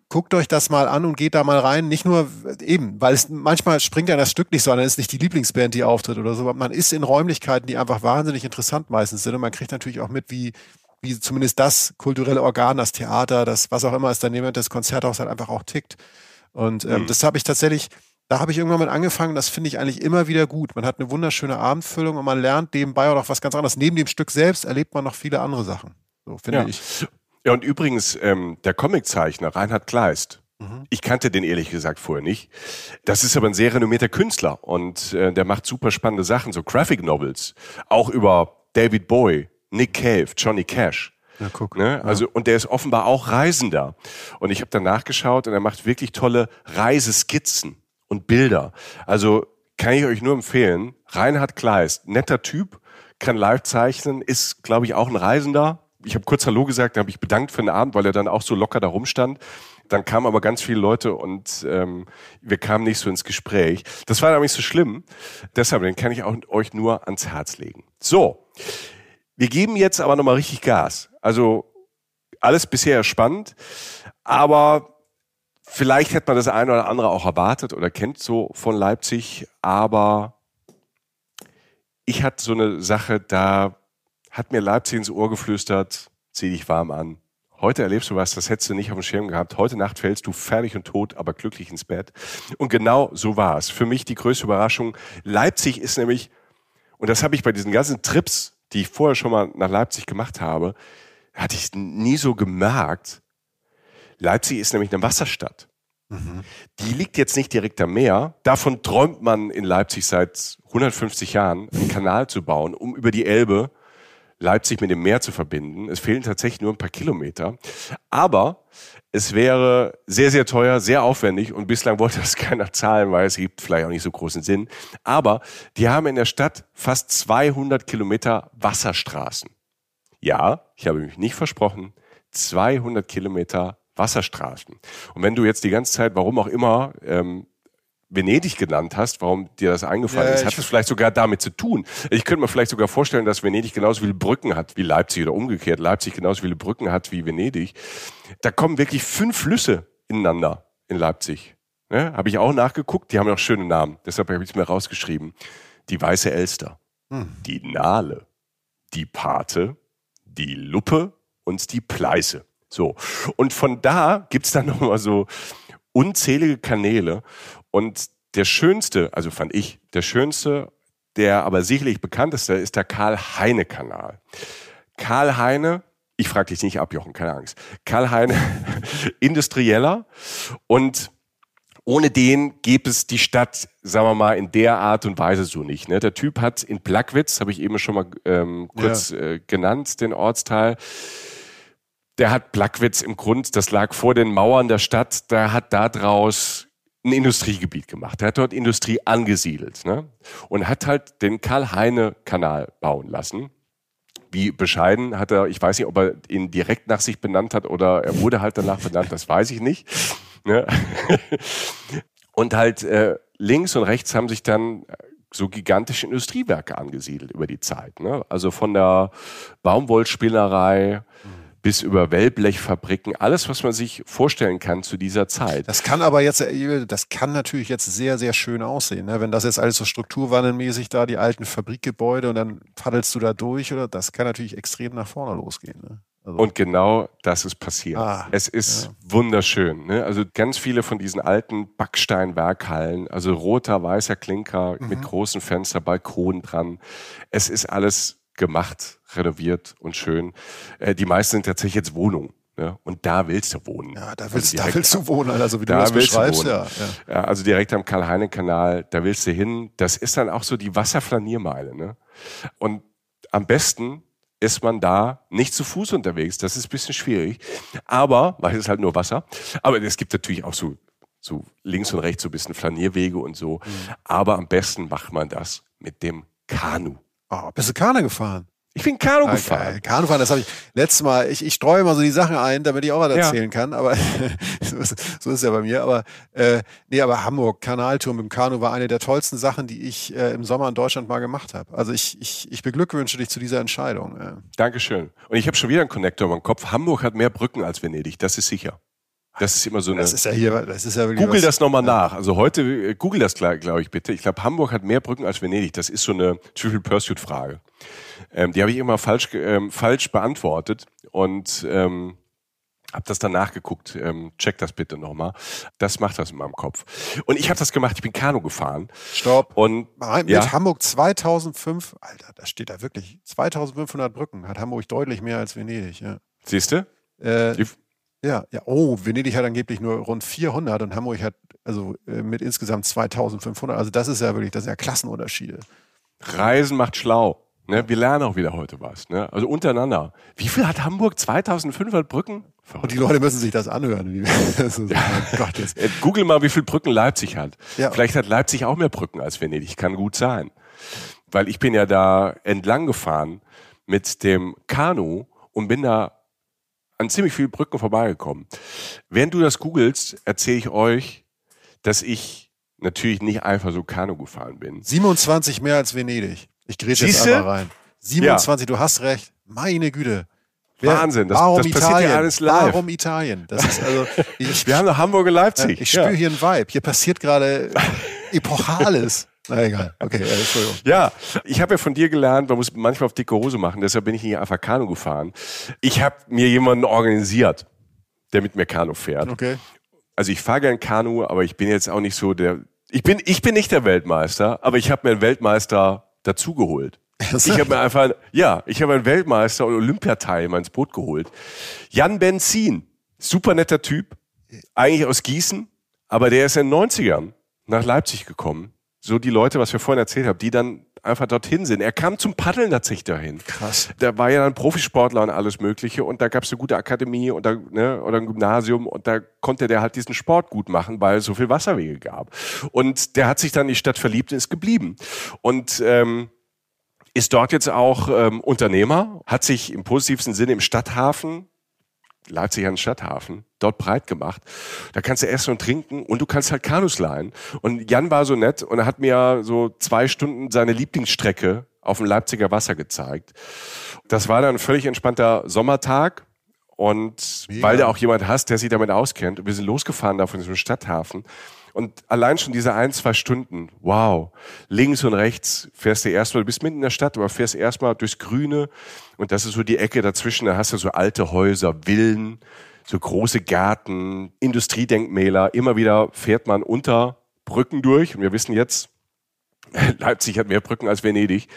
guckt euch das mal an und geht da mal rein. Nicht nur eben, weil es manchmal springt ja das Stück nicht so an, dann ist nicht die Lieblingsband, die auftritt oder so. Man ist in Räumlichkeiten, die einfach wahnsinnig interessant meistens sind und man kriegt natürlich auch mit, wie, wie zumindest das kulturelle Organ, das Theater, das was auch immer es daneben das Konzerthaus halt einfach auch tickt. Und ähm, mhm. das habe ich tatsächlich, da habe ich irgendwann mit angefangen, das finde ich eigentlich immer wieder gut. Man hat eine wunderschöne Abendfüllung und man lernt nebenbei auch noch was ganz anderes. Neben dem Stück selbst erlebt man noch viele andere Sachen. So finde ja. ich. Ja, und übrigens, ähm, der Comiczeichner Reinhard Kleist, mhm. ich kannte den ehrlich gesagt vorher nicht. Das ist aber ein sehr renommierter Künstler und äh, der macht super spannende Sachen, so Graphic Novels, auch über David Bowie, Nick Cave, Johnny Cash. Ja, guck. Ne? Also, ja. und der ist offenbar auch Reisender. Und ich habe dann nachgeschaut und er macht wirklich tolle Reiseskizzen und Bilder. Also kann ich euch nur empfehlen. Reinhard Kleist, netter Typ, kann live zeichnen, ist, glaube ich, auch ein Reisender. Ich habe kurz Hallo gesagt, dann habe ich bedankt für den Abend, weil er dann auch so locker da rumstand. Dann kamen aber ganz viele Leute und ähm, wir kamen nicht so ins Gespräch. Das war aber nicht so schlimm. Deshalb, den kann ich auch, euch nur ans Herz legen. So, wir geben jetzt aber nochmal richtig Gas. Also alles bisher spannend, aber vielleicht hätte man das eine oder andere auch erwartet oder kennt so von Leipzig, aber ich hatte so eine Sache, da hat mir Leipzig ins Ohr geflüstert, zieh dich warm an. Heute erlebst du was, das hättest du nicht auf dem Schirm gehabt. Heute Nacht fällst du fertig und tot, aber glücklich ins Bett. Und genau so war es. Für mich die größte Überraschung. Leipzig ist nämlich, und das habe ich bei diesen ganzen Trips die ich vorher schon mal nach Leipzig gemacht habe, hatte ich nie so gemerkt. Leipzig ist nämlich eine Wasserstadt. Mhm. Die liegt jetzt nicht direkt am Meer. Davon träumt man in Leipzig seit 150 Jahren, einen Kanal zu bauen, um über die Elbe Leipzig mit dem Meer zu verbinden. Es fehlen tatsächlich nur ein paar Kilometer. Aber es wäre sehr, sehr teuer, sehr aufwendig und bislang wollte das keiner zahlen, weil es gibt vielleicht auch nicht so großen Sinn. Aber die haben in der Stadt fast 200 Kilometer Wasserstraßen. Ja, ich habe mich nicht versprochen, 200 Kilometer Wasserstraßen. Und wenn du jetzt die ganze Zeit, warum auch immer, ähm, Venedig genannt hast, warum dir das eingefallen ja, ist, hat es vielleicht sogar damit zu tun. Ich könnte mir vielleicht sogar vorstellen, dass Venedig genauso viele Brücken hat wie Leipzig oder umgekehrt, Leipzig genauso viele Brücken hat wie Venedig. Da kommen wirklich fünf Flüsse ineinander in Leipzig. Ne? Habe ich auch nachgeguckt, die haben auch schöne Namen, deshalb habe ich es mir rausgeschrieben. Die Weiße Elster, hm. die Nahle, die Pate, die Luppe und die Pleiße. So. Und von da gibt's dann nochmal so unzählige Kanäle. Und der schönste, also fand ich, der schönste, der aber sicherlich bekannteste ist der Karl-Heine-Kanal. Karl Heine, ich frage dich nicht ab, Jochen, keine Angst. Karl Heine, industrieller und ohne den gäbe es die Stadt, sagen wir mal, in der Art und Weise so nicht. Ne? Der Typ hat in Plagwitz, habe ich eben schon mal ähm, kurz ja. äh, genannt, den Ortsteil, der hat Plagwitz im Grund, das lag vor den Mauern der Stadt, der hat da draus ein Industriegebiet gemacht. Er hat dort Industrie angesiedelt ne? und hat halt den Karl-Heine-Kanal bauen lassen. Wie bescheiden hat er, ich weiß nicht, ob er ihn direkt nach sich benannt hat oder er wurde halt danach benannt, das weiß ich nicht. Ne? Und halt äh, links und rechts haben sich dann so gigantische Industriewerke angesiedelt über die Zeit. Ne? Also von der Baumwollspinnerei bis über Wellblechfabriken, alles, was man sich vorstellen kann zu dieser Zeit. Das kann aber jetzt, das kann natürlich jetzt sehr, sehr schön aussehen. Ne? Wenn das jetzt alles so strukturwandelmäßig da, die alten Fabrikgebäude und dann paddelst du da durch, oder das kann natürlich extrem nach vorne losgehen. Ne? Also und genau das ist passiert. Ah, es ist ja. wunderschön. Ne? Also ganz viele von diesen alten Backsteinwerkhallen, also roter, weißer Klinker mhm. mit großen Fenster, Balkon dran. Es ist alles gemacht, renoviert und schön. Äh, die meisten sind tatsächlich jetzt Wohnungen. Ne? Und da willst du wohnen. Ja, da willst, also da willst du wohnen, also wie du da das beschreibst. Ja, ja. ja, also direkt am Karl-Heine-Kanal, da willst du hin. Das ist dann auch so die Wasserflaniermeile. Ne? Und am besten ist man da nicht zu Fuß unterwegs. Das ist ein bisschen schwierig. Aber, weil es ist halt nur Wasser. Aber es gibt natürlich auch so, so links und rechts so ein bisschen Flanierwege und so. Mhm. Aber am besten macht man das mit dem Kanu. Oh, bist du Kanu gefahren? Ich bin Kanu ah, gefahren. Geil. Kanu fahren, das habe ich letztes Mal. Ich, ich streue immer so die Sachen ein, damit ich auch was erzählen ja. kann. Aber so, ist, so ist es ja bei mir. Aber äh, nee, aber Hamburg Kanaltour mit dem Kanu war eine der tollsten Sachen, die ich äh, im Sommer in Deutschland mal gemacht habe. Also ich, ich, ich beglückwünsche dich zu dieser Entscheidung. Äh. Dankeschön. Und ich habe schon wieder einen Connector im Kopf. Hamburg hat mehr Brücken als Venedig. Das ist sicher. Das ist immer so eine. Das ist ja hier, das ist ja wirklich. Google das nochmal nach. Also heute, äh, google das, glaube ich, bitte. Ich glaube, Hamburg hat mehr Brücken als Venedig. Das ist so eine Triple Pursuit-Frage. Ähm, die habe ich immer falsch, ähm, falsch beantwortet und ähm, habe das dann nachgeguckt. Ähm, check das bitte nochmal. Das macht das in meinem Kopf. Und ich habe das gemacht. Ich bin Kanu gefahren. Stopp. Und mit ja? Hamburg 2005. Alter, da steht da wirklich 2500 Brücken. Hat Hamburg deutlich mehr als Venedig. Ja. Siehst du? Äh, ja, ja. Oh, Venedig hat angeblich nur rund 400 und Hamburg hat also äh, mit insgesamt 2500. Also das ist ja wirklich, das sind ja Klassenunterschiede. Reisen macht schlau. Ne? Wir lernen auch wieder heute was. Ne? Also untereinander. Wie viel hat Hamburg? 2500 Brücken? Und die Leute müssen sich das anhören. so, ja. oh. Äh, Google mal, wie viel Brücken Leipzig hat. Ja. Vielleicht hat Leipzig auch mehr Brücken als Venedig. Kann gut sein. Weil ich bin ja da entlang gefahren mit dem Kanu und bin da an ziemlich vielen Brücken vorbeigekommen. Während du das googelst, erzähle ich euch, dass ich natürlich nicht einfach so Kanu gefahren bin. 27 mehr als Venedig. Ich grätsche jetzt einmal rein. 27, ja. du hast recht. Meine Güte. Wer, Wahnsinn, das, warum das Italien? passiert ja alles live. Warum Italien? Das ist also, ich, Wir haben noch Hamburg und Leipzig. Ich spüre ja. hier einen Vibe. Hier passiert gerade Epochales. Na egal. Okay, äh, Entschuldigung. Ja, ich habe ja von dir gelernt, man muss manchmal auf dicke Hose machen, deshalb bin ich nicht einfach Kanu gefahren. Ich habe mir jemanden organisiert, der mit mir Kanu fährt. Okay. Also ich fahre gern Kanu, aber ich bin jetzt auch nicht so der. Ich bin, ich bin nicht der Weltmeister, aber ich habe mir einen Weltmeister dazugeholt. Ich habe mir einfach, ja, ich habe einen Weltmeister und Olympiateil ins Boot geholt. Jan Benzin, super netter Typ, eigentlich aus Gießen, aber der ist in den 90ern nach Leipzig gekommen. So die Leute, was wir vorhin erzählt haben, die dann einfach dorthin sind. Er kam zum Paddeln tatsächlich dahin. Krass. Der war ja dann Profisportler und alles Mögliche und da gab es eine gute Akademie und da, ne, oder ein Gymnasium und da konnte der halt diesen Sport gut machen, weil es so viel Wasserwege gab. Und der hat sich dann in die Stadt verliebt und ist geblieben. Und ähm, ist dort jetzt auch ähm, Unternehmer, hat sich im positivsten Sinne im Stadthafen Leipzig einen Stadthafen, dort breit gemacht. Da kannst du essen und trinken und du kannst halt Kanus leihen. Und Jan war so nett und er hat mir so zwei Stunden seine Lieblingsstrecke auf dem Leipziger Wasser gezeigt. Das war dann ein völlig entspannter Sommertag. Und Mega. weil du auch jemand hast, der sich damit auskennt, und wir sind losgefahren da von diesem Stadthafen. Und allein schon diese ein, zwei Stunden, wow, links und rechts fährst du erstmal, du bist mitten in der Stadt, aber fährst erstmal durchs Grüne. Und das ist so die Ecke dazwischen, da hast du so alte Häuser, Villen, so große Gärten, Industriedenkmäler, immer wieder fährt man unter Brücken durch. Und wir wissen jetzt, Leipzig hat mehr Brücken als Venedig.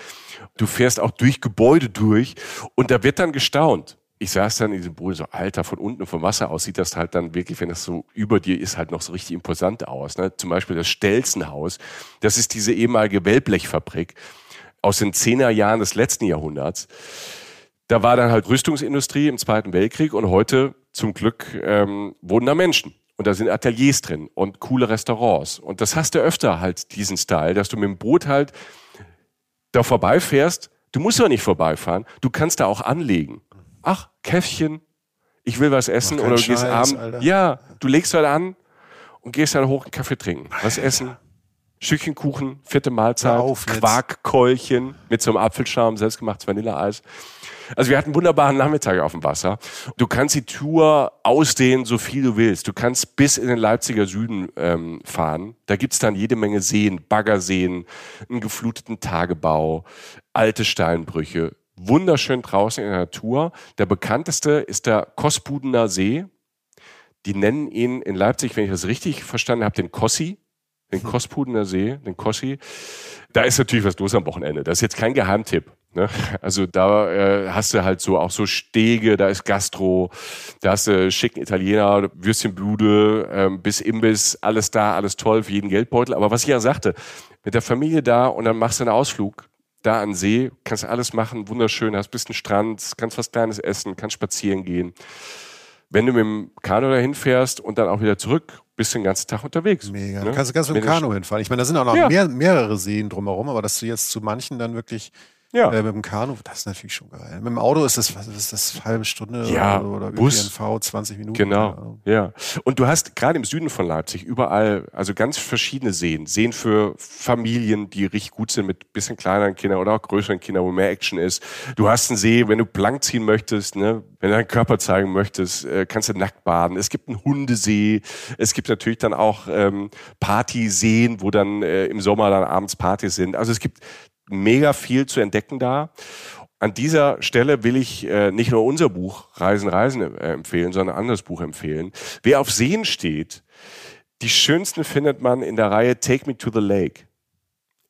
Du fährst auch durch Gebäude durch. Und da wird dann gestaunt ich saß dann in diesem Boot so, Alter, von unten vom Wasser aus sieht das halt dann wirklich, wenn das so über dir ist, halt noch so richtig imposant aus. Ne? Zum Beispiel das Stelzenhaus, das ist diese ehemalige Wellblechfabrik aus den Zehnerjahren des letzten Jahrhunderts. Da war dann halt Rüstungsindustrie im Zweiten Weltkrieg und heute zum Glück ähm, wohnen da Menschen. Und da sind Ateliers drin und coole Restaurants. Und das hast du öfter halt, diesen Style, dass du mit dem Boot halt da vorbeifährst. Du musst ja nicht vorbeifahren, du kannst da auch anlegen ach, Käffchen, ich will was essen oder du Scheiß, gehst abends. Ja, du legst halt an und gehst halt hoch einen Kaffee trinken, was essen. Stückchen Kuchen, vierte Mahlzeit. Quarkkeulchen mit so einem Apfelschaum, selbstgemachtes Vanilleeis. Also wir hatten einen wunderbaren Nachmittag auf dem Wasser. Du kannst die Tour ausdehnen, so viel du willst. Du kannst bis in den Leipziger Süden ähm, fahren. Da gibt's dann jede Menge Seen, Baggerseen, einen gefluteten Tagebau, alte Steinbrüche. Wunderschön draußen in der Natur. Der bekannteste ist der Kospudener See. Die nennen ihn in Leipzig, wenn ich das richtig verstanden habe, den Kossi den Kospudener See, den Kossi. Da ist natürlich was los am Wochenende. Das ist jetzt kein Geheimtipp. Ne? Also da äh, hast du halt so auch so Stege, da ist Gastro, da hast du schicken Italiener, Würstchenblude, ähm, bis Imbiss, alles da, alles toll für jeden Geldbeutel. Aber was ich ja sagte, mit der Familie da und dann machst du einen Ausflug da an See, kannst alles machen, wunderschön, hast ein bisschen Strand, kannst was Kleines essen, kannst spazieren gehen. Wenn du mit dem Kanu dahin fährst und dann auch wieder zurück, bist du den ganzen Tag unterwegs. Mega. Ne? Du kannst, kannst mit dem du- Kanu hinfahren. Ich meine, da sind auch noch Ja. mehr, mehrere Seen drumherum, aber dass du jetzt zu manchen dann wirklich Ja. äh, mit dem Kanu, das ist natürlich schon geil. Mit dem Auto ist das, was ist das, eine halbe Stunde Ja, oder, oder Bus. ÖPNV 20 Minuten. Genau, ja. Und du hast gerade im Süden von Leipzig überall, also ganz verschiedene Seen. Seen für Familien, die richtig gut sind mit bisschen kleineren Kindern oder auch größeren Kindern, wo mehr Action ist. Du hast einen See, wenn du blank ziehen möchtest, ne, wenn du deinen Körper zeigen möchtest, äh, kannst du nackt baden. Es gibt einen Hundesee. Es gibt natürlich dann auch ähm, Partyseen, wo dann äh, im Sommer dann abends Partys sind. Also es gibt mega viel zu entdecken da. An dieser Stelle will ich äh, nicht nur unser Buch Reisen, Reisen äh, empfehlen, sondern ein anderes Buch empfehlen. Wer auf Seen steht, die schönsten findet man in der Reihe Take Me to the Lake.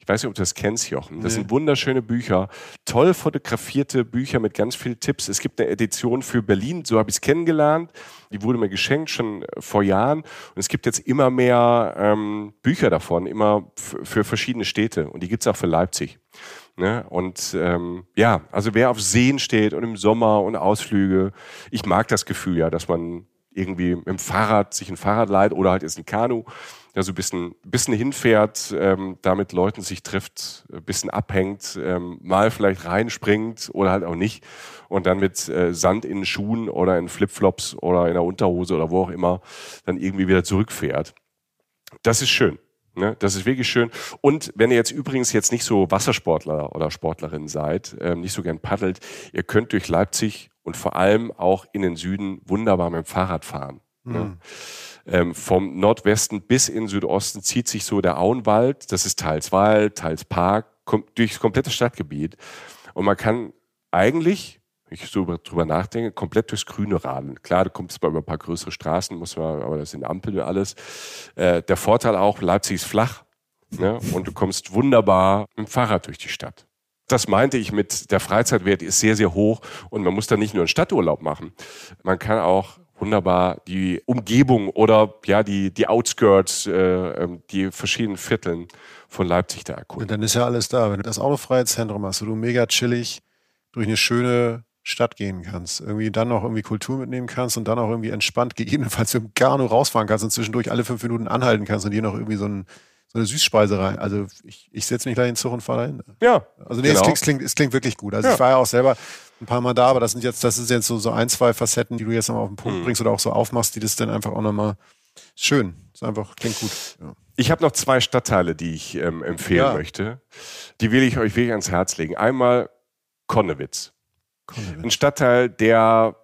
Ich weiß nicht, ob du das kennst, Jochen. Das Nee. sind wunderschöne Bücher, toll fotografierte Bücher mit ganz vielen Tipps. Es gibt eine Edition für Berlin, so habe ich es kennengelernt. Die wurde mir geschenkt schon äh, vor Jahren. Und es gibt jetzt immer mehr ähm, Bücher davon, immer für verschiedene Städte. Und die gibt's auch für Leipzig. Ne? Und ähm, ja, also wer auf Seen steht und im Sommer und Ausflüge, ich mag das Gefühl ja, dass man irgendwie mit dem Fahrrad sich ein Fahrrad leiht oder halt ist ein Kanu, da so ein bisschen, bisschen hinfährt, ähm, da mit Leuten sich trifft, ein bisschen abhängt, ähm, mal vielleicht reinspringt oder halt auch nicht und dann mit äh, Sand in Schuhen oder in Flipflops oder in der Unterhose oder wo auch immer dann irgendwie wieder zurückfährt. Das ist schön. Ne, das ist wirklich schön. Und wenn ihr jetzt übrigens jetzt nicht so Wassersportler oder Sportlerin seid, ähm, nicht so gern paddelt, ihr könnt durch Leipzig und vor allem auch in den Süden wunderbar mit dem Fahrrad fahren. Ne? Ähm, vom Nordwesten bis in Südosten zieht sich so der Auenwald. Das ist teils Wald, teils Park, kommt durchs komplette Stadtgebiet. Und man kann eigentlich, wenn ich so drüber nachdenke, komplett durchs Grüne radeln. Klar, du kommst mal über ein paar größere Straßen, muss man, aber das sind Ampeln und alles. Äh, der Vorteil auch, Leipzig ist flach. Ne? Und du kommst wunderbar mit dem Fahrrad durch die Stadt. Das meinte ich mit, der Freizeitwert ist sehr, sehr hoch und man muss da nicht nur einen Stadturlaub machen. Man kann auch wunderbar die Umgebung oder ja die, die Outskirts, äh, ähm, die verschiedenen Vierteln von Leipzig da Und erkunden. dann ist ja alles da. Wenn du das autofreie Zentrum hast, wo du mega chillig durch eine schöne Stadt gehen kannst, irgendwie dann noch irgendwie Kultur mitnehmen kannst und dann auch irgendwie entspannt gegebenenfalls mit dem Kanu rausfahren kannst und zwischendurch alle fünf Minuten anhalten kannst und dir noch irgendwie so, ein, so eine Süßspeise rein. Also ich, ich setze mich gleich in den Zug und fahre dahin. Ja, Also nee, es, klingt, es, klingt, es klingt wirklich gut. Also Ja. ich war ja auch selber ein paar Mal da, aber das sind jetzt, das sind jetzt so, so ein, zwei Facetten, die du jetzt nochmal auf den Punkt Mhm. bringst oder auch so aufmachst, die das dann einfach auch nochmal schön. ist einfach, klingt gut. Ja. Ich habe noch zwei Stadtteile, die ich ähm, empfehlen Ja. möchte. Die will ich euch wirklich ans Herz legen. Einmal Konnewitz. Ein Stadtteil, der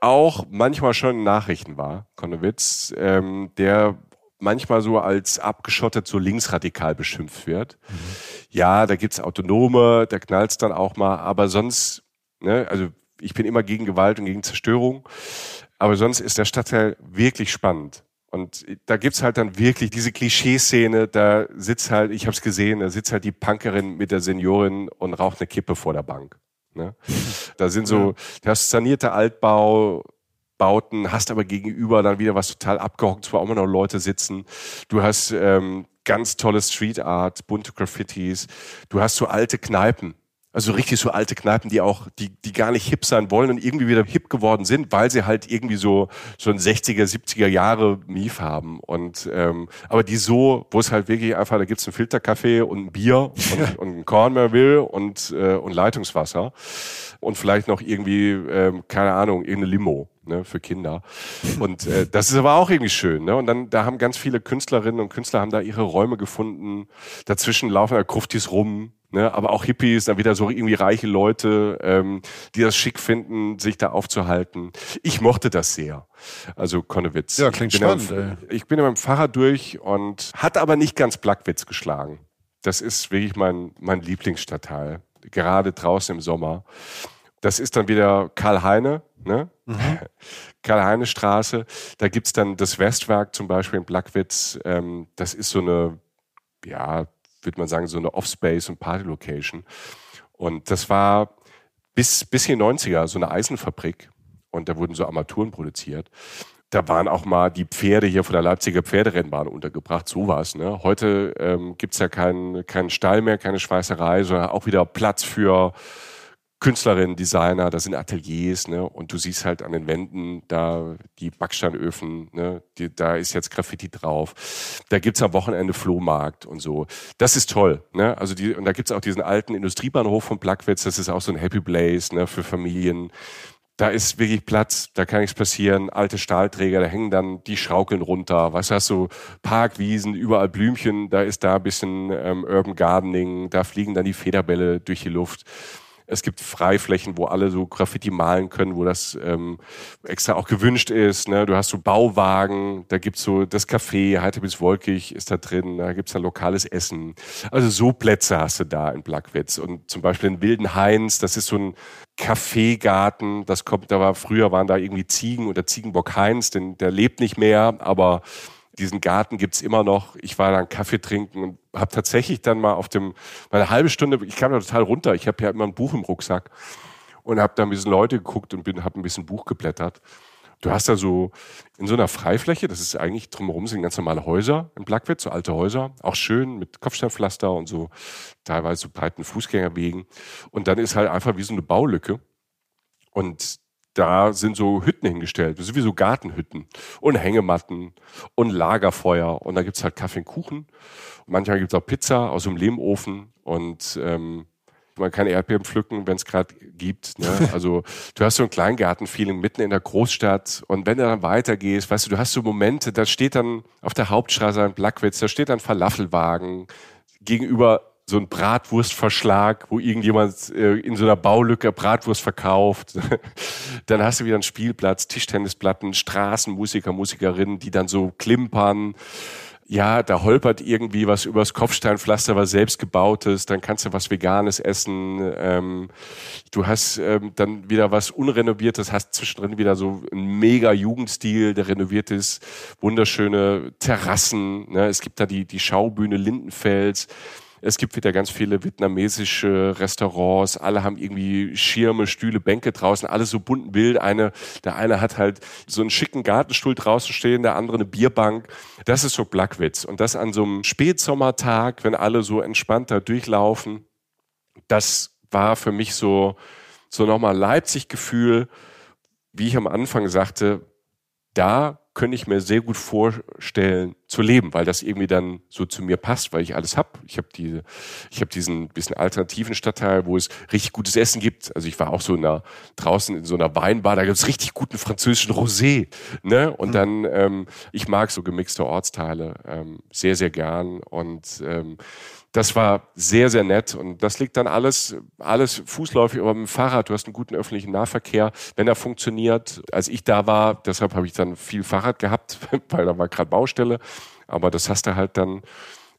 auch manchmal schon in Nachrichten war, Konnewitz, ähm, der manchmal so als abgeschottet, so linksradikal beschimpft wird. Ja, da gibt's Autonome, da knallt's dann auch mal, aber sonst, ne, also ich bin immer gegen Gewalt und gegen Zerstörung, aber sonst ist der Stadtteil wirklich spannend. Und da gibt's halt dann wirklich diese Klischeeszene, da sitzt halt, ich habe es gesehen, da sitzt halt die Punkerin mit der Seniorin und raucht eine Kippe vor der Bank. Ne? Da sind so, du hast sanierte Altbau, Bauten, hast aber gegenüber dann wieder was total abgehockt, wo auch immer noch Leute sitzen. Du hast ähm, ganz tolle Street Art, bunte Graffitis. Du hast so alte Kneipen. Also richtig so alte Kneipen, die auch, die, die gar nicht hip sein wollen und irgendwie wieder hip geworden sind, weil sie halt irgendwie so, so ein 60er, 70er Jahre Mief haben. Und, ähm, aber die so, wo es halt wirklich einfach, da gibt's einen Filterkaffee und ein Bier und, und ein Cornmeal und, äh, und Leitungswasser und vielleicht noch irgendwie, ähm, keine Ahnung, irgendeine Limo. Ne, für Kinder. Und äh, das ist aber auch irgendwie schön. Ne? Und dann, da haben ganz viele Künstlerinnen und Künstler haben da ihre Räume gefunden. Dazwischen laufen da Kruftis rum, ne? aber auch Hippies, dann wieder so irgendwie reiche Leute, ähm, die das schick finden, sich da aufzuhalten. Ich mochte das sehr. Also Konnewitz. Ja, klingt ich spannend. Ey. ich bin mit dem Fahrrad durch und hat aber nicht ganz Blackwitz geschlagen. Das ist wirklich mein, mein Lieblingsstadtteil. Gerade draußen im Sommer. Das ist dann wieder Karl-Heine, ne? Karl-Heine-Straße. Da gibt's dann das Westwerk zum Beispiel in Blackwitz. Ähm, das ist so eine, ja, würde man sagen, so eine Offspace- und Party-Location. Und das war bis, bis in die 90er so eine Eisenfabrik. Und da wurden so Armaturen produziert. Da waren auch mal die Pferde hier von der Leipziger Pferderennbahn untergebracht, sowas. Ne? Heute ähm, gibt's ja keinen keinen Stall mehr, keine Schweißerei, sondern auch wieder Platz für Künstlerinnen, Designer, das sind Ateliers, ne? Und du siehst halt an den Wänden da die Backsteinöfen, ne? Die, da ist jetzt Graffiti drauf. Da gibt's am Wochenende Flohmarkt und so. Das ist toll, ne? Also die, und da gibt's auch diesen alten Industriebahnhof von Plagwitz, das ist auch so ein Happy Place, ne? Für Familien. Da ist wirklich Platz, da kann nichts passieren. Alte Stahlträger, da hängen dann die Schaukeln runter. Du, hast so Parkwiesen, überall Blümchen, da ist da ein bisschen ähm, Urban Gardening, da fliegen dann die Federbälle durch die Luft. Es gibt Freiflächen, wo alle so Graffiti malen können, wo das ähm, extra auch gewünscht ist. Ne? Du hast so Bauwagen, da gibt's so das Café, heiter bis wolkig ist da drin, da gibt's dann lokales Essen. Also so Plätze hast du da in Blackwitz. Und zum Beispiel in Wilden Heinz, das ist so ein Kaffeegarten, das kommt, da war früher waren da irgendwie Ziegen oder Ziegenbock Heinz, denn der lebt nicht mehr, aber diesen Garten gibt's immer noch. Ich war dann Kaffee trinken und habe tatsächlich dann mal auf dem, mal eine halbe Stunde, ich kam da total runter, ich habe ja immer ein Buch im Rucksack und habe da ein bisschen Leute geguckt und habe ein bisschen Buch geblättert. Du hast da so in so einer Freifläche, das ist eigentlich drumherum sind ganz normale Häuser in Blackwitz, so alte Häuser, auch schön mit Kopfsteinpflaster und so teilweise so breiten Fußgängerwegen. Und dann ist halt einfach wie so eine Baulücke. Und da sind so Hütten hingestellt, so wie so Gartenhütten und Hängematten und Lagerfeuer. Und da gibt's halt Kaffee und Kuchen. Manchmal gibt's auch Pizza aus dem Lehmofen und ähm, man kann Erdbeeren pflücken, wenn es gerade gibt. Ne? Also du hast so ein Kleingarten-Feeling mitten in der Großstadt und wenn du dann weitergehst, weißt du, du hast so Momente, da steht dann auf der Hauptstraße ein Blackwitz, da steht ein Falafelwagen gegenüber so ein Bratwurstverschlag, wo irgendjemand äh, in so einer Baulücke Bratwurst verkauft. dann hast du wieder einen Spielplatz, Tischtennisplatten, Straßenmusiker, Musikerinnen, die dann so klimpern. Ja, da holpert irgendwie was übers Kopfsteinpflaster, was selbst gebautes, dann kannst du was Veganes essen. Ähm, du hast ähm, dann wieder was Unrenoviertes, hast zwischendrin wieder so einen mega Jugendstil, der renoviert ist, wunderschöne Terrassen. Ne? Es gibt da die, die Schaubühne Lindenfels. Es gibt wieder ganz viele vietnamesische Restaurants. Alle haben irgendwie Schirme, Stühle, Bänke draußen. Alles so bunt Bild. Eine, der eine hat halt so einen schicken Gartenstuhl draußen stehen, der andere eine Bierbank. Das ist so Blackwitz. Und das an so einem Spätsommertag, wenn alle so entspannt da durchlaufen. Das war für mich so, so nochmal Leipzig-Gefühl, wie ich am Anfang sagte, da könnte ich mir sehr gut vorstellen zu leben, weil das irgendwie dann so zu mir passt, weil ich alles hab. Ich habe diese, ich habe diesen bisschen alternativen Stadtteil, wo es richtig gutes Essen gibt. Also ich war auch so in einer, draußen in so einer Weinbar, da gibt's richtig guten französischen Rosé. Ne? Und mhm. dann, ähm, ich mag so gemixte Ortsteile ähm, sehr, sehr gern. Und ähm, das war sehr, sehr nett. Und das liegt dann alles, alles fußläufig, mit dem Fahrrad. Du hast einen guten öffentlichen Nahverkehr, wenn er funktioniert. Als ich da war, deshalb habe ich dann viel Fahrrad gehabt, weil da war gerade Baustelle. Aber das hast du halt dann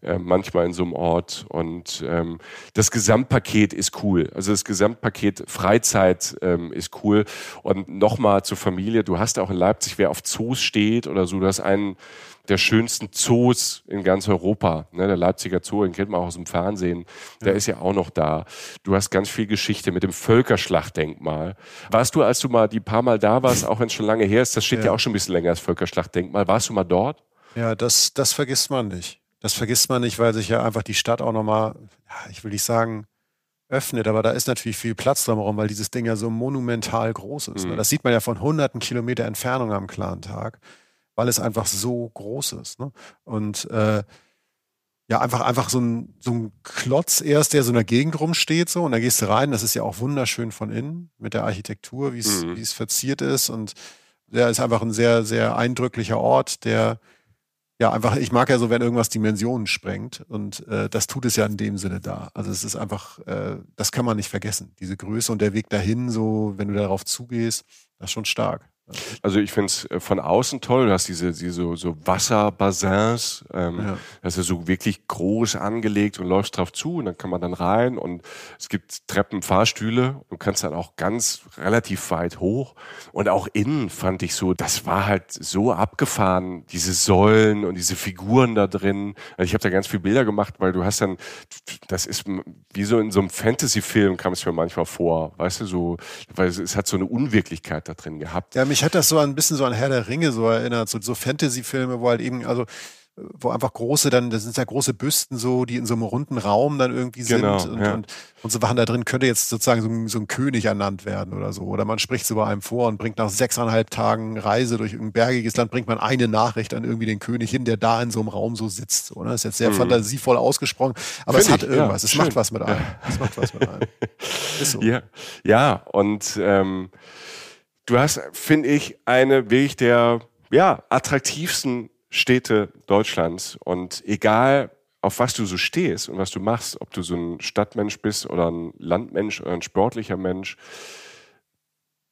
äh, manchmal in so einem Ort. Und ähm, das Gesamtpaket ist cool. Also das Gesamtpaket Freizeit ähm, ist cool. Und nochmal zur Familie, du hast auch in Leipzig, wer auf Zoos steht oder so, du hast einen der schönsten Zoos in ganz Europa. Ne, der Leipziger Zoo, den kennt man auch aus dem Fernsehen. Der ja. ist ja auch noch da. Du hast ganz viel Geschichte mit dem Völkerschlachtdenkmal. Warst du, als du mal die paar Mal da warst, auch wenn es schon lange her ist, das steht ja. ja auch schon ein bisschen länger als Völkerschlachtdenkmal. Warst du mal dort? Ja, das, das vergisst man nicht. Das vergisst man nicht, weil sich ja einfach die Stadt auch nochmal, ja, ich will nicht sagen, öffnet, aber da ist natürlich viel Platz drumherum, weil dieses Ding ja so monumental groß ist. Ne? Mhm. Das sieht man ja von hunderten Kilometer Entfernung am klaren Tag weil es einfach so groß ist. Ne? Und äh, ja, einfach, einfach so ein, so ein Klotz erst, der so in der Gegend rumsteht, so, und da gehst du rein, das ist ja auch wunderschön von innen, mit der Architektur, wie es, mhm. wie es verziert ist und Der ist einfach ein sehr, sehr eindrücklicher Ort, der ja einfach, ich mag ja so, wenn irgendwas Dimensionen sprengt und äh, das tut es ja in dem Sinne da. Also es ist einfach, äh, das kann man nicht vergessen. Diese Größe und der Weg dahin, so wenn du darauf zugehst, das ist schon stark. Also ich finde es äh, von außen toll. Du hast diese, diese so, so Wasserbassins. Ähm, ja. Das ist so wirklich groß angelegt und läufst drauf zu und dann kann man dann rein und es gibt Treppen, Fahrstühle und kannst dann auch ganz relativ weit hoch. Und auch innen fand ich so, das war halt so abgefahren, diese Säulen und diese Figuren da drin. Also ich habe da ganz viele Bilder gemacht, weil du hast dann, das ist wie so in so einem Fantasy-Film kam es mir manchmal vor, weißt du, so, weil es, es hat so eine Unwirklichkeit da drin gehabt. Ja, mich hat das so ein bisschen so an Herr der Ringe so erinnert, so, so Fantasy-Filme, wo halt eben, also wo einfach große dann, das sind ja große Büsten so, die in so einem runden Raum dann irgendwie genau, sind und, ja. und, und, so Sachen da drin könnte jetzt sozusagen so ein, so ein, König ernannt werden oder so. Oder man spricht so bei einem vor und bringt nach sechseinhalb Tagen Reise durch ein bergiges Land, bringt man eine Nachricht an irgendwie den König hin, der da in so einem Raum so sitzt. So, ne? Das ist jetzt sehr mhm. fantasievoll ausgesprochen, aber Find es hat ich, irgendwas. Ja, es schön. macht was mit einem. Es macht was mit einem. Ist so. Ja, ja und ähm, Du hast, finde ich, eine wirklich der ja, attraktivsten Städte Deutschlands. Und egal, auf was du so stehst und was du machst, ob du so ein Stadtmensch bist oder ein Landmensch oder ein sportlicher Mensch,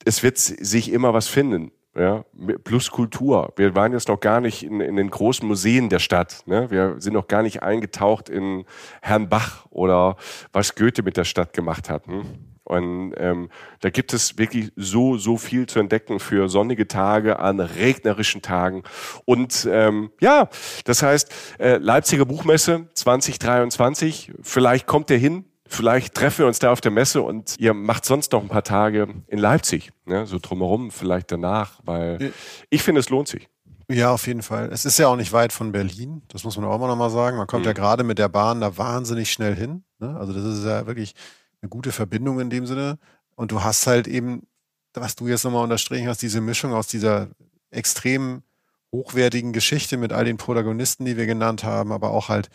es wird sich immer was finden. Ja, plus Kultur. Wir waren jetzt noch gar nicht in, in den großen Museen der Stadt. Ne? Wir sind noch gar nicht eingetaucht in Herrn Bach oder was Goethe mit der Stadt gemacht hat. Hm? Und ähm, da gibt es wirklich so, so viel zu entdecken für sonnige Tage an regnerischen Tagen. Und ähm, ja, das heißt, äh, Leipziger Buchmesse 2023, vielleicht kommt der hin, vielleicht treffen wir uns da auf der Messe und ihr macht sonst noch ein paar Tage in Leipzig, ne? so drumherum, vielleicht danach, weil ich finde, es lohnt sich. Ja, auf jeden Fall. Es ist ja auch nicht weit von Berlin, das muss man auch immer noch mal sagen. Man kommt mhm. ja gerade mit der Bahn da wahnsinnig schnell hin. Ne? Also das ist ja wirklich eine gute Verbindung in dem Sinne. Und du hast halt eben, was du jetzt nochmal unterstrichen hast, diese Mischung aus dieser extrem hochwertigen Geschichte mit all den Protagonisten, die wir genannt haben, aber auch halt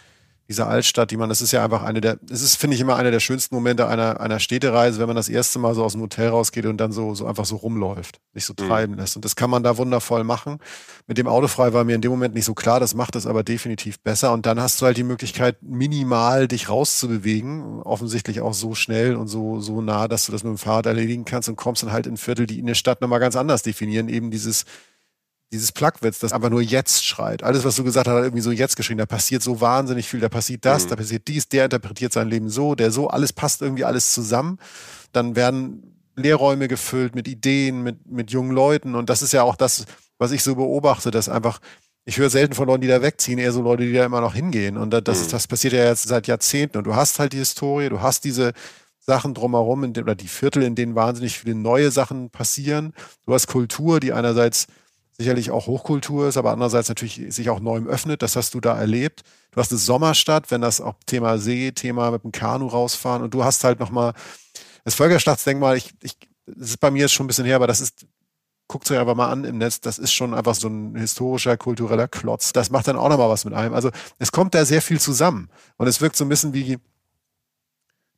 diese Altstadt, die man, das ist ja einfach eine der, das ist, finde ich, immer einer der schönsten Momente einer, einer Städtereise, wenn man das erste Mal so aus dem Hotel rausgeht und dann so, so einfach so rumläuft, sich so mhm. treiben lässt. Und das kann man da wundervoll machen. Mit dem Autofrei war mir in dem Moment nicht so klar, das macht es aber definitiv besser. Und dann hast du halt die Möglichkeit, minimal dich rauszubewegen, offensichtlich auch so schnell und so, so nah, dass du das mit dem Fahrrad erledigen kannst und kommst dann halt in Viertel, die in der Stadt nochmal ganz anders definieren, eben dieses, dieses Plugwitz, das einfach nur jetzt schreit. Alles, was du gesagt hast, hat irgendwie so jetzt geschrien. Da passiert so wahnsinnig viel. Da passiert das, mhm. da passiert dies, der interpretiert sein Leben so, der so. Alles passt irgendwie alles zusammen. Dann werden Lehrräume gefüllt mit Ideen, mit, mit jungen Leuten. Und das ist ja auch das, was ich so beobachte, dass einfach, ich höre selten von Leuten, die da wegziehen, eher so Leute, die da immer noch hingehen. Und das, mhm. das passiert ja jetzt seit Jahrzehnten. Und du hast halt die Historie, du hast diese Sachen drumherum, oder die Viertel, in denen wahnsinnig viele neue Sachen passieren. Du hast Kultur, die einerseits sicherlich auch Hochkultur ist, aber andererseits natürlich sich auch neuem öffnet. Das hast du da erlebt. Du hast eine Sommerstadt, wenn das auch Thema See, Thema mit dem Kanu rausfahren und du hast halt nochmal das Völkerstaatsdenkmal. Ich, ich, das ist bei mir jetzt schon ein bisschen her, aber das ist, guckt euch einfach mal an im Netz. Das ist schon einfach so ein historischer, kultureller Klotz. Das macht dann auch nochmal was mit einem. Also es kommt da sehr viel zusammen und es wirkt so ein bisschen wie,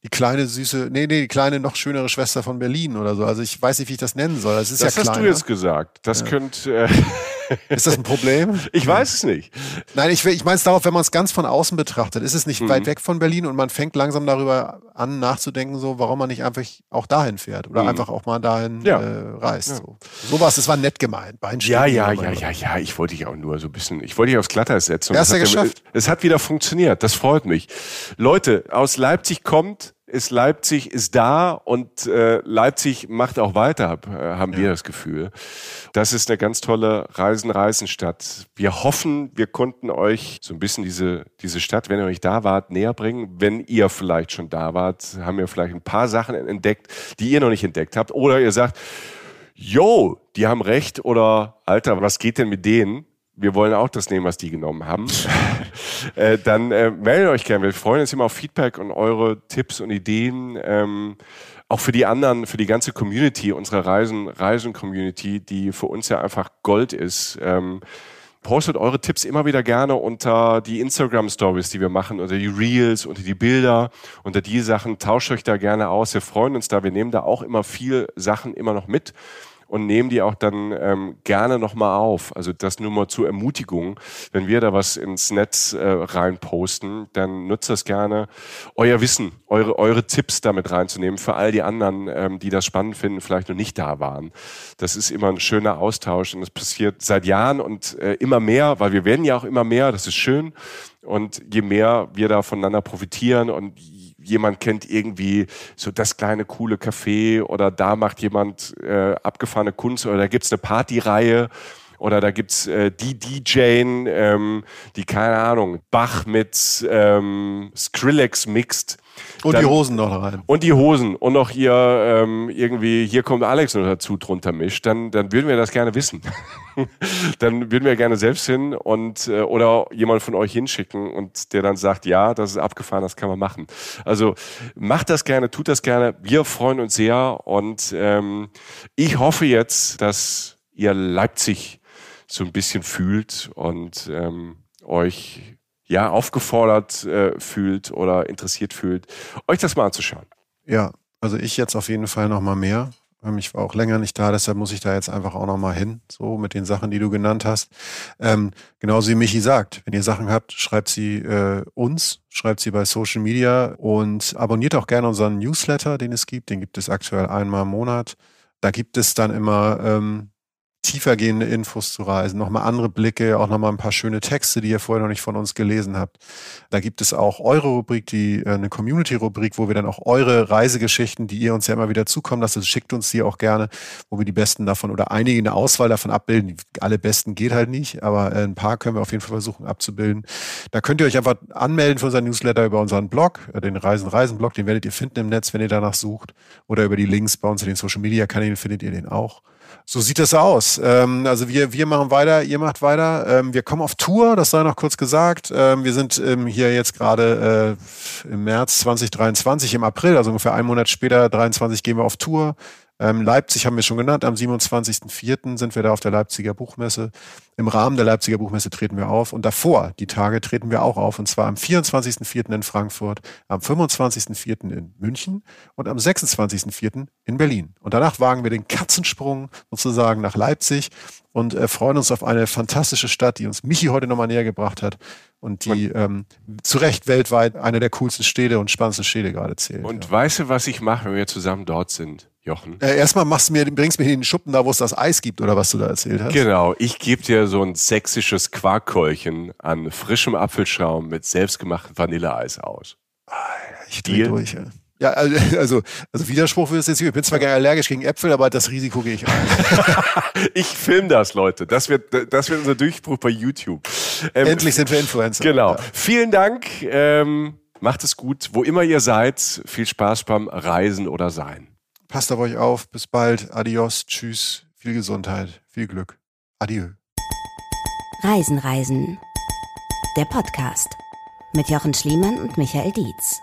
die kleine süße, nee, nee, die kleine noch schönere Schwester von Berlin oder so. Also ich weiß nicht, wie ich das nennen soll. Das ist das ja hast kleiner. du jetzt gesagt. Das ja. könnte. Äh ist das ein Problem? Ich weiß es nicht. Nein, ich, ich meine es darauf, wenn man es ganz von außen betrachtet, ist es nicht mhm. weit weg von Berlin und man fängt langsam darüber an nachzudenken, so warum man nicht einfach auch dahin fährt oder mhm. einfach auch mal dahin ja. äh, reist. Ja. So. Sowas, das war nett gemeint. Ja, ja, ja, ja, ja. Ich wollte dich auch nur so ein bisschen, ich wollte dich aufs Glatteis setzen. Hast du geschafft? es hat wieder funktioniert. Das freut mich. Leute, aus Leipzig kommt ist Leipzig ist da und äh, Leipzig macht auch weiter, äh, haben ja. wir das Gefühl. Das ist eine ganz tolle Reisen-Reisenstadt. Wir hoffen, wir konnten euch so ein bisschen diese, diese Stadt, wenn ihr euch da wart, näher bringen. Wenn ihr vielleicht schon da wart, haben wir vielleicht ein paar Sachen entdeckt, die ihr noch nicht entdeckt habt. Oder ihr sagt, yo, die haben recht oder Alter, was geht denn mit denen? Wir wollen auch das nehmen, was die genommen haben, äh, dann äh, meldet euch gerne. Wir freuen uns immer auf Feedback und eure Tipps und Ideen. Ähm, auch für die anderen, für die ganze Community, unsere Reisen, Reisen-Community, die für uns ja einfach Gold ist. Ähm, postet eure Tipps immer wieder gerne unter die Instagram-Stories, die wir machen, unter die Reels, unter die Bilder, unter die Sachen. Tauscht euch da gerne aus. Wir freuen uns da. Wir nehmen da auch immer viel Sachen immer noch mit und nehmen die auch dann ähm, gerne nochmal auf. Also das nur mal zur Ermutigung. Wenn wir da was ins Netz äh, reinposten, dann nutzt das gerne, euer Wissen, eure, eure Tipps damit reinzunehmen für all die anderen, ähm, die das spannend finden, vielleicht noch nicht da waren. Das ist immer ein schöner Austausch und das passiert seit Jahren und äh, immer mehr, weil wir werden ja auch immer mehr, das ist schön. Und je mehr wir da voneinander profitieren und jemand kennt irgendwie so das kleine coole Café oder da macht jemand äh, abgefahrene Kunst oder da gibt's eine Partyreihe oder da gibt's äh, die DJ, ähm, die keine Ahnung, Bach mit ähm, Skrillex mixt. Und dann, die Hosen noch rein. Und die Hosen und noch hier ähm, irgendwie, hier kommt Alex noch dazu drunter mischt, dann, dann würden wir das gerne wissen. dann würden wir gerne selbst hin und äh, oder jemand von euch hinschicken und der dann sagt, ja, das ist abgefahren, das kann man machen. Also macht das gerne, tut das gerne. Wir freuen uns sehr und ähm, ich hoffe jetzt, dass ihr Leipzig so ein bisschen fühlt und ähm, euch ja aufgefordert äh, fühlt oder interessiert fühlt, euch das mal anzuschauen. Ja, also ich jetzt auf jeden Fall noch mal mehr. Ähm, ich war auch länger nicht da, deshalb muss ich da jetzt einfach auch noch mal hin, so mit den Sachen, die du genannt hast. Ähm, genauso wie Michi sagt, wenn ihr Sachen habt, schreibt sie äh, uns, schreibt sie bei Social Media und abonniert auch gerne unseren Newsletter, den es gibt. Den gibt es aktuell einmal im Monat. Da gibt es dann immer ähm, tiefergehende Infos zu Reisen, nochmal andere Blicke, auch nochmal ein paar schöne Texte, die ihr vorher noch nicht von uns gelesen habt. Da gibt es auch eure Rubrik, die äh, eine Community-Rubrik, wo wir dann auch eure Reisegeschichten, die ihr uns ja immer wieder zukommen lasst, schickt uns die auch gerne, wo wir die besten davon oder einige eine Auswahl davon abbilden. Alle besten geht halt nicht, aber äh, ein paar können wir auf jeden Fall versuchen abzubilden. Da könnt ihr euch einfach anmelden für unseren Newsletter über unseren Blog, äh, den Reisen Reisen Blog, den werdet ihr finden im Netz, wenn ihr danach sucht oder über die Links bei uns in den Social Media Kanälen findet ihr den auch. So sieht es aus. Ähm, also wir, wir machen weiter, ihr macht weiter. Ähm, wir kommen auf Tour, das sei noch kurz gesagt. Ähm, wir sind ähm, hier jetzt gerade äh, im März 2023, im April, also ungefähr einen Monat später, 23, gehen wir auf Tour. Ähm, Leipzig haben wir schon genannt. Am 27.04. sind wir da auf der Leipziger Buchmesse. Im Rahmen der Leipziger Buchmesse treten wir auf. Und davor, die Tage, treten wir auch auf. Und zwar am 24.04. in Frankfurt, am 25.04. in München und am 26.04. in Berlin. Und danach wagen wir den Katzensprung sozusagen nach Leipzig und äh, freuen uns auf eine fantastische Stadt, die uns Michi heute nochmal näher gebracht hat und die ähm, zu Recht weltweit eine der coolsten Städte und spannendsten Städte gerade zählt. Und ja. weißt du, was ich mache, wenn wir zusammen dort sind? Jochen? Äh, erstmal machst du mir, bringst mir in den Schuppen da, wo es das Eis gibt, oder was du da erzählt hast. Genau, ich gebe dir so ein sächsisches Quarkkeulchen an frischem Apfelschaum mit selbstgemachtem Vanilleeis aus. Ich dreh durch. Ja. Ja, also, also Widerspruch würde es jetzt, ich bin zwar gar allergisch gegen Äpfel, aber das Risiko gehe ich ein. ich film das, Leute. Das wird, das wird unser Durchbruch bei YouTube. Ähm, Endlich sind wir Influencer. Genau. Ja. Vielen Dank. Ähm, macht es gut, wo immer ihr seid. Viel Spaß beim Reisen oder Sein. Passt auf euch auf. Bis bald. Adios. Tschüss. Viel Gesundheit. Viel Glück. Adieu. Reisen, Reisen. Der Podcast mit Jochen Schliemann und Michael Dietz.